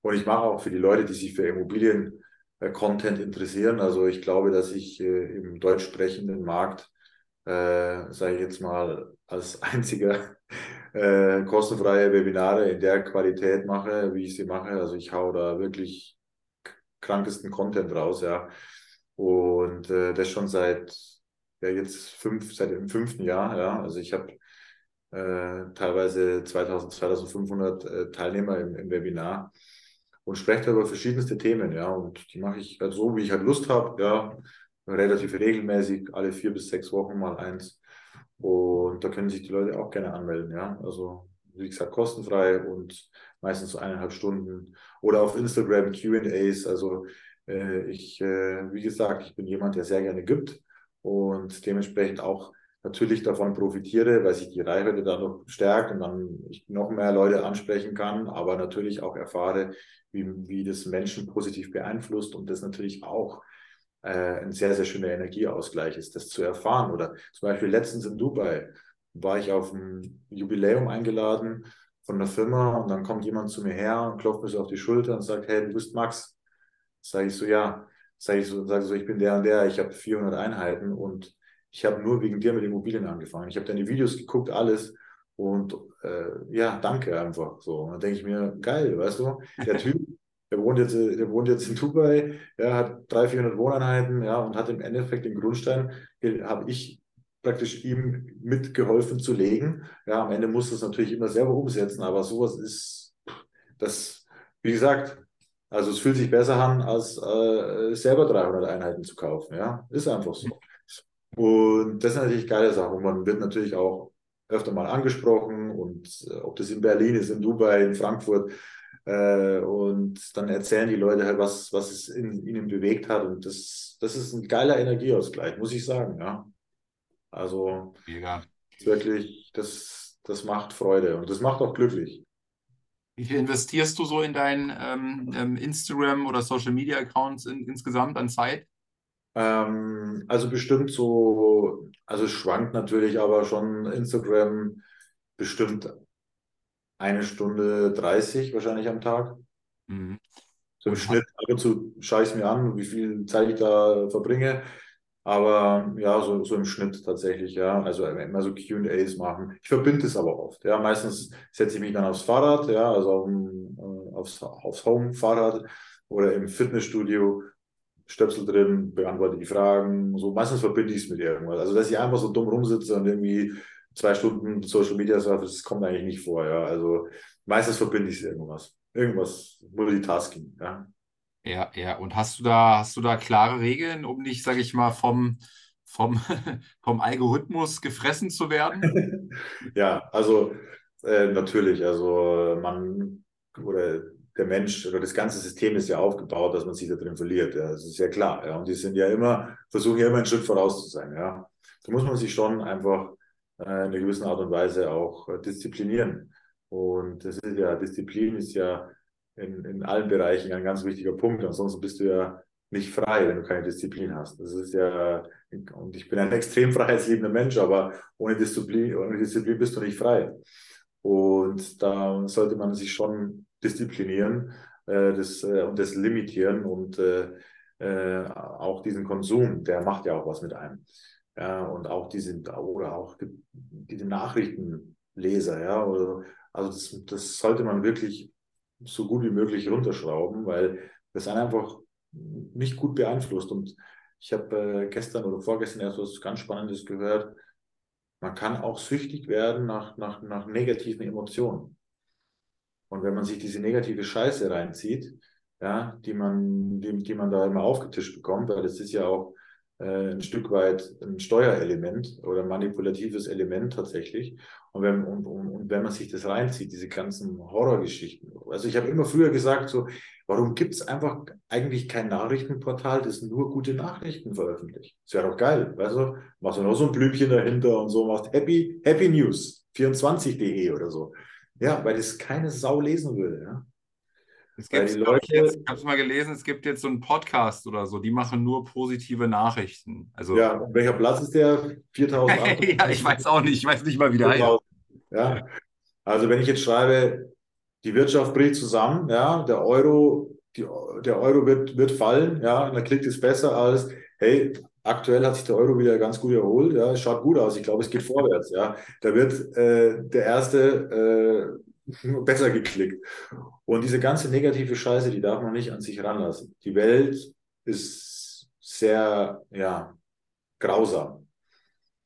Und ich mache auch für die Leute, die sich für Immobilien-Content interessieren. Also ich glaube, dass ich äh, im deutsch sprechenden Markt, äh, sage ich jetzt mal, als <laughs> einziger äh, kostenfreie Webinare in der Qualität mache, wie ich sie mache. Also ich hau da wirklich krankesten Content raus, ja. Und äh, das schon seit ja jetzt fünf, seit dem fünften Jahr, ja. Also ich habe äh, teilweise 2000, 2500 äh, Teilnehmer im, im, Webinar und spreche über verschiedenste Themen, ja. Und die mache ich halt so, wie ich halt Lust habe, ja. Relativ regelmäßig, alle vier bis sechs Wochen mal eins. Und da können sich die Leute auch gerne anmelden, ja. Also wie gesagt, kostenfrei und meistens so eineinhalb Stunden. Oder auf Instagram QAs, also ich, äh, wie gesagt, ich bin jemand, der sehr gerne gibt und dementsprechend auch natürlich davon profitiere, weil sich die Reichweite dann noch stärkt und dann ich noch mehr Leute ansprechen kann, aber natürlich auch erfahre, wie, wie das Menschen positiv beeinflusst und das natürlich auch äh, ein sehr, sehr schöner Energieausgleich ist, das zu erfahren. Oder zum Beispiel letztens in Dubai war ich auf ein Jubiläum eingeladen von der Firma und dann kommt jemand zu mir her und klopft mir so auf die Schulter und sagt, hey, du bist Max, Sage ich so, ja. Sage ich so, sage so, ich bin der und der, ich habe 400 Einheiten und ich habe nur wegen dir mit Immobilien angefangen. Ich habe deine Videos geguckt, alles. Und äh, ja, danke einfach. So. Und dann denke ich mir, geil, weißt du, der <laughs> Typ, der wohnt jetzt, der wohnt jetzt in Dubai, ja, hat 300, 400 Wohneinheiten, ja, und hat im Endeffekt den Grundstein, habe ich praktisch ihm mitgeholfen zu legen. Ja, am Ende muss das natürlich immer selber umsetzen, aber sowas ist, das, wie gesagt, also es fühlt sich besser an, als äh, selber 300 Einheiten zu kaufen. Ja, ist einfach so. Und das sind natürlich geile Sachen. Man wird natürlich auch öfter mal angesprochen und äh, ob das in Berlin ist, in Dubai, in Frankfurt. Äh, und dann erzählen die Leute halt, was, was es in ihnen bewegt hat. Und das, das ist ein geiler Energieausgleich, muss ich sagen. Ja. Also ja. wirklich, das, das macht Freude und das macht auch glücklich. Wie viel investierst du so in deinen ähm, ähm Instagram- oder Social-Media-Accounts in, insgesamt an Zeit? Ähm, also bestimmt so, also es schwankt natürlich, aber schon Instagram bestimmt eine Stunde 30 wahrscheinlich am Tag. Mhm. So im Schnitt ab und zu schaue ich es mir an, wie viel Zeit ich da verbringe. Aber ja, so, so im Schnitt tatsächlich, ja. Also immer so QAs machen. Ich verbinde es aber oft. Ja, meistens setze ich mich dann aufs Fahrrad, ja, also auf, äh, aufs, aufs Home-Fahrrad oder im Fitnessstudio, Stöpsel drin, beantworte die Fragen. So meistens verbinde ich es mit irgendwas. Also dass ich einfach so dumm rumsitze und irgendwie zwei Stunden Social Media surfe, das kommt eigentlich nicht vor, ja. Also meistens verbinde ich es irgendwas. Irgendwas, Multitasking, ja. Ja, ja. Und hast du da, hast du da klare Regeln, um nicht, sage ich mal, vom, vom, <laughs> vom Algorithmus gefressen zu werden? <laughs> ja, also äh, natürlich. Also man oder der Mensch oder das ganze System ist ja aufgebaut, dass man sich da drin verliert. Ja. Das ist ja klar. Ja. Und die sind ja immer, versuchen ja immer einen Schritt voraus zu sein. Ja. Da muss man sich schon einfach äh, in einer gewissen Art und Weise auch äh, disziplinieren. Und das ist ja, Disziplin ist ja in, in allen Bereichen ein ganz wichtiger Punkt. Ansonsten bist du ja nicht frei, wenn du keine Disziplin hast. Das ist ja, und ich bin ein <laughs> extrem freiheitsliebender Mensch, aber ohne Disziplin, ohne Disziplin bist du nicht frei. Und da sollte man sich schon disziplinieren äh, das, äh, und das limitieren und äh, äh, auch diesen Konsum, der macht ja auch was mit einem. Ja, und auch diese, oder auch die, Nachrichtenleser, ja, oder, also das, das sollte man wirklich so gut wie möglich runterschrauben, weil das einen einfach nicht gut beeinflusst. Und ich habe äh, gestern oder vorgestern erst was ganz Spannendes gehört. Man kann auch süchtig werden nach, nach, nach negativen Emotionen. Und wenn man sich diese negative Scheiße reinzieht, ja, die man, die, die man da immer aufgetischt bekommt, weil das ist ja auch ein Stück weit ein Steuerelement oder manipulatives Element tatsächlich. Und wenn, und, und wenn man sich das reinzieht, diese ganzen Horrorgeschichten. Also ich habe immer früher gesagt, so, warum gibt es einfach eigentlich kein Nachrichtenportal, das nur gute Nachrichten veröffentlicht? Das wäre doch geil. Weißt du, machst du noch so ein Blümchen dahinter und so, machst Happy, Happy News, 24.de oder so. Ja, weil das keine Sau lesen würde. Ja? Es gibt, Leute, ich, jetzt, ich habe es mal gelesen, es gibt jetzt so einen Podcast oder so, die machen nur positive Nachrichten. Also, ja, welcher Platz ist der? <laughs> 4000? ja, ich weiß auch nicht, ich weiß nicht mal, wie der heißt. Ja, also wenn ich jetzt schreibe, die Wirtschaft bricht zusammen, ja, der Euro, die, der Euro wird, wird fallen, ja, dann klingt es besser als, hey, aktuell hat sich der Euro wieder ganz gut erholt, ja, es schaut gut aus, ich glaube, es geht vorwärts, ja. Da wird äh, der erste äh, <laughs> besser geklickt. Und diese ganze negative Scheiße, die darf man nicht an sich ranlassen. Die Welt ist sehr, ja, grausam.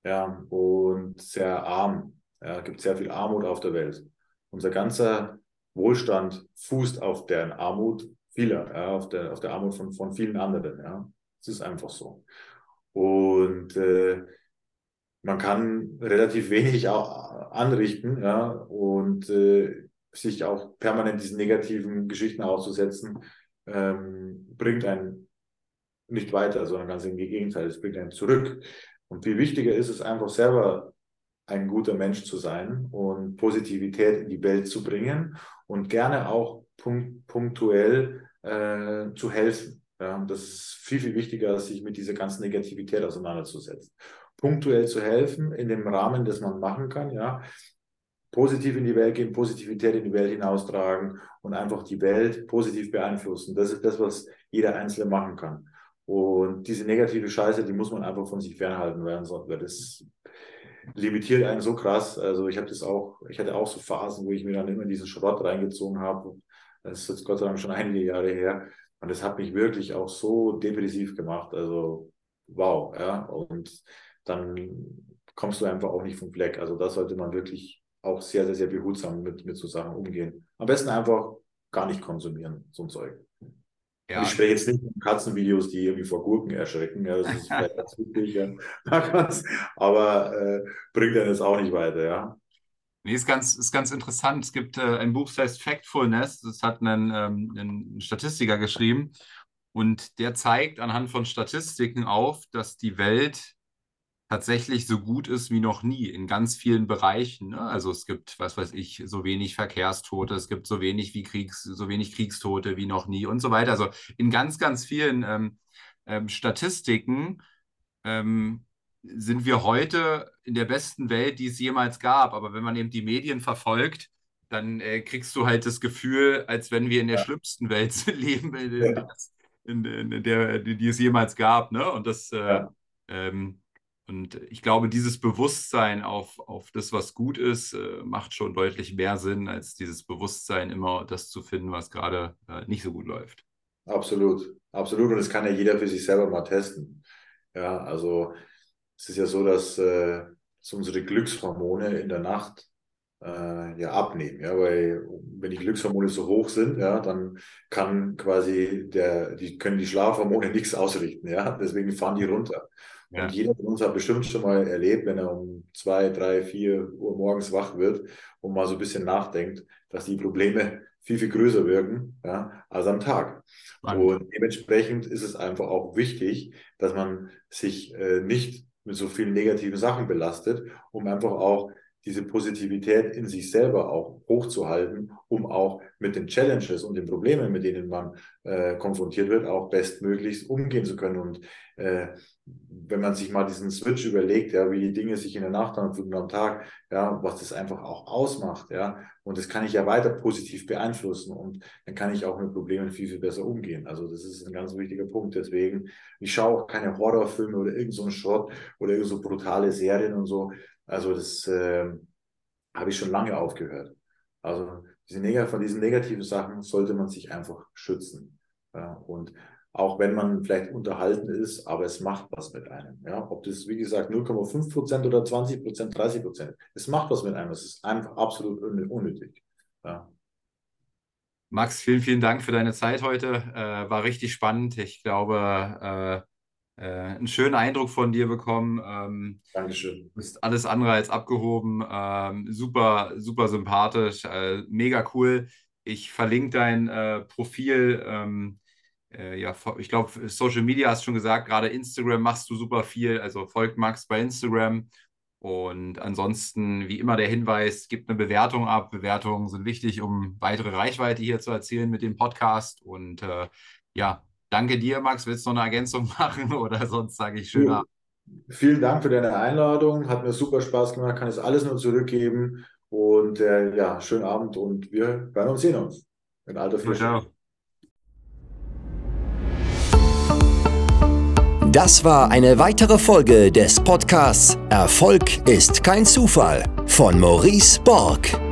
Ja, und sehr arm. Ja, gibt sehr viel Armut auf der Welt. Unser ganzer Wohlstand fußt auf deren Armut vieler, ja, auf, der, auf der Armut von, von vielen anderen. Ja. Es ist einfach so. Und äh, man kann relativ wenig anrichten, ja, und äh, sich auch permanent diesen negativen Geschichten auszusetzen, ähm, bringt einen nicht weiter, sondern ganz im Gegenteil, es bringt einen zurück. Und viel wichtiger ist es einfach selber ein guter Mensch zu sein und Positivität in die Welt zu bringen und gerne auch punkt, punktuell äh, zu helfen. Ja, das ist viel, viel wichtiger, sich mit dieser ganzen Negativität auseinanderzusetzen punktuell zu helfen in dem Rahmen, das man machen kann, ja. Positiv in die Welt gehen, Positivität in die Welt hinaustragen und einfach die Welt positiv beeinflussen. Das ist das, was jeder Einzelne machen kann. Und diese negative Scheiße, die muss man einfach von sich fernhalten, weil, weil das limitiert einen so krass. Also ich habe das auch, ich hatte auch so Phasen, wo ich mir dann immer diesen Schrott reingezogen habe. Das ist jetzt Gott sei Dank schon einige Jahre her. Und das hat mich wirklich auch so depressiv gemacht. Also wow, ja. Und dann kommst du einfach auch nicht vom Fleck. Also da sollte man wirklich auch sehr, sehr, sehr behutsam mit, mit so Sachen umgehen. Am besten einfach gar nicht konsumieren, so ein Zeug. Ja. Ich spreche jetzt nicht von Katzenvideos, die irgendwie vor Gurken erschrecken. Ja, das ist <laughs> vielleicht ganz wichtig, ja. <laughs> aber äh, bringt dann jetzt auch nicht weiter, ja. Nee, ist ganz, ist ganz interessant. Es gibt äh, ein Buch, das heißt Factfulness. Das hat einen, ähm, ein Statistiker geschrieben. Und der zeigt anhand von Statistiken auf, dass die Welt tatsächlich so gut ist wie noch nie in ganz vielen Bereichen. Ne? Also es gibt, was weiß ich, so wenig Verkehrstote, es gibt so wenig wie Kriegs, so wenig Kriegstote wie noch nie und so weiter. Also in ganz, ganz vielen ähm, ähm, Statistiken ähm, sind wir heute in der besten Welt, die es jemals gab. Aber wenn man eben die Medien verfolgt, dann äh, kriegst du halt das Gefühl, als wenn wir in der ja. schlimmsten Welt <laughs> leben, in, ja. in, in, der, die es jemals gab. Ne? Und das, äh, ja. ähm, und ich glaube, dieses Bewusstsein auf, auf das, was gut ist, äh, macht schon deutlich mehr Sinn, als dieses Bewusstsein, immer das zu finden, was gerade äh, nicht so gut läuft. Absolut, absolut. Und das kann ja jeder für sich selber mal testen. Ja, also es ist ja so, dass, äh, dass unsere Glückshormone in der Nacht äh, ja abnehmen. Ja, weil wenn die Glückshormone so hoch sind, ja, dann kann quasi der, die können die Schlafhormone <laughs> nichts ausrichten. Ja, deswegen fahren die runter. Ja. Und jeder von uns hat bestimmt schon mal erlebt, wenn er um zwei, drei, vier Uhr morgens wach wird und mal so ein bisschen nachdenkt, dass die Probleme viel, viel größer wirken ja, als am Tag. Spannend. Und dementsprechend ist es einfach auch wichtig, dass man sich äh, nicht mit so vielen negativen Sachen belastet, um einfach auch diese Positivität in sich selber auch hochzuhalten, um auch mit den Challenges und den Problemen, mit denen man äh, konfrontiert wird, auch bestmöglichst umgehen zu können. Und äh, wenn man sich mal diesen Switch überlegt, ja, wie die Dinge sich in der Nacht anfühlen am Tag, ja, was das einfach auch ausmacht, ja, und das kann ich ja weiter positiv beeinflussen und dann kann ich auch mit Problemen viel, viel besser umgehen. Also das ist ein ganz wichtiger Punkt. Deswegen, ich schaue auch keine Horrorfilme oder irgend so einen Schrott oder irgend so brutale Serien und so, also das äh, habe ich schon lange aufgehört. Also diese von diesen negativen Sachen sollte man sich einfach schützen. Ja, und auch wenn man vielleicht unterhalten ist, aber es macht was mit einem. Ja, ob das, wie gesagt, 0,5 Prozent oder 20 Prozent, 30 Prozent, es macht was mit einem. Es ist einfach absolut unnötig. Ja. Max, vielen, vielen Dank für deine Zeit heute. Äh, war richtig spannend. Ich glaube, äh, äh, einen schönen Eindruck von dir bekommen. Ähm, Dankeschön. Du bist alles andere als abgehoben. Ähm, super, super sympathisch. Äh, mega cool. Ich verlinke dein äh, Profil. Ähm, äh, ja, ich glaube, Social Media hast du schon gesagt, gerade Instagram machst du super viel. Also folgt Max bei Instagram. Und ansonsten, wie immer, der Hinweis, gibt eine Bewertung ab. Bewertungen sind wichtig, um weitere Reichweite hier zu erzielen mit dem Podcast. Und äh, ja, Danke dir, Max. Willst du noch eine Ergänzung <laughs> machen oder sonst sage ich schön Abend? Vielen Dank für deine Einladung. Hat mir super Spaß gemacht. Kann es alles nur zurückgeben. Und äh, ja, schönen Abend und wir werden uns sehen uns. In alter Frische. Das war eine weitere Folge des Podcasts Erfolg ist kein Zufall von Maurice Borg.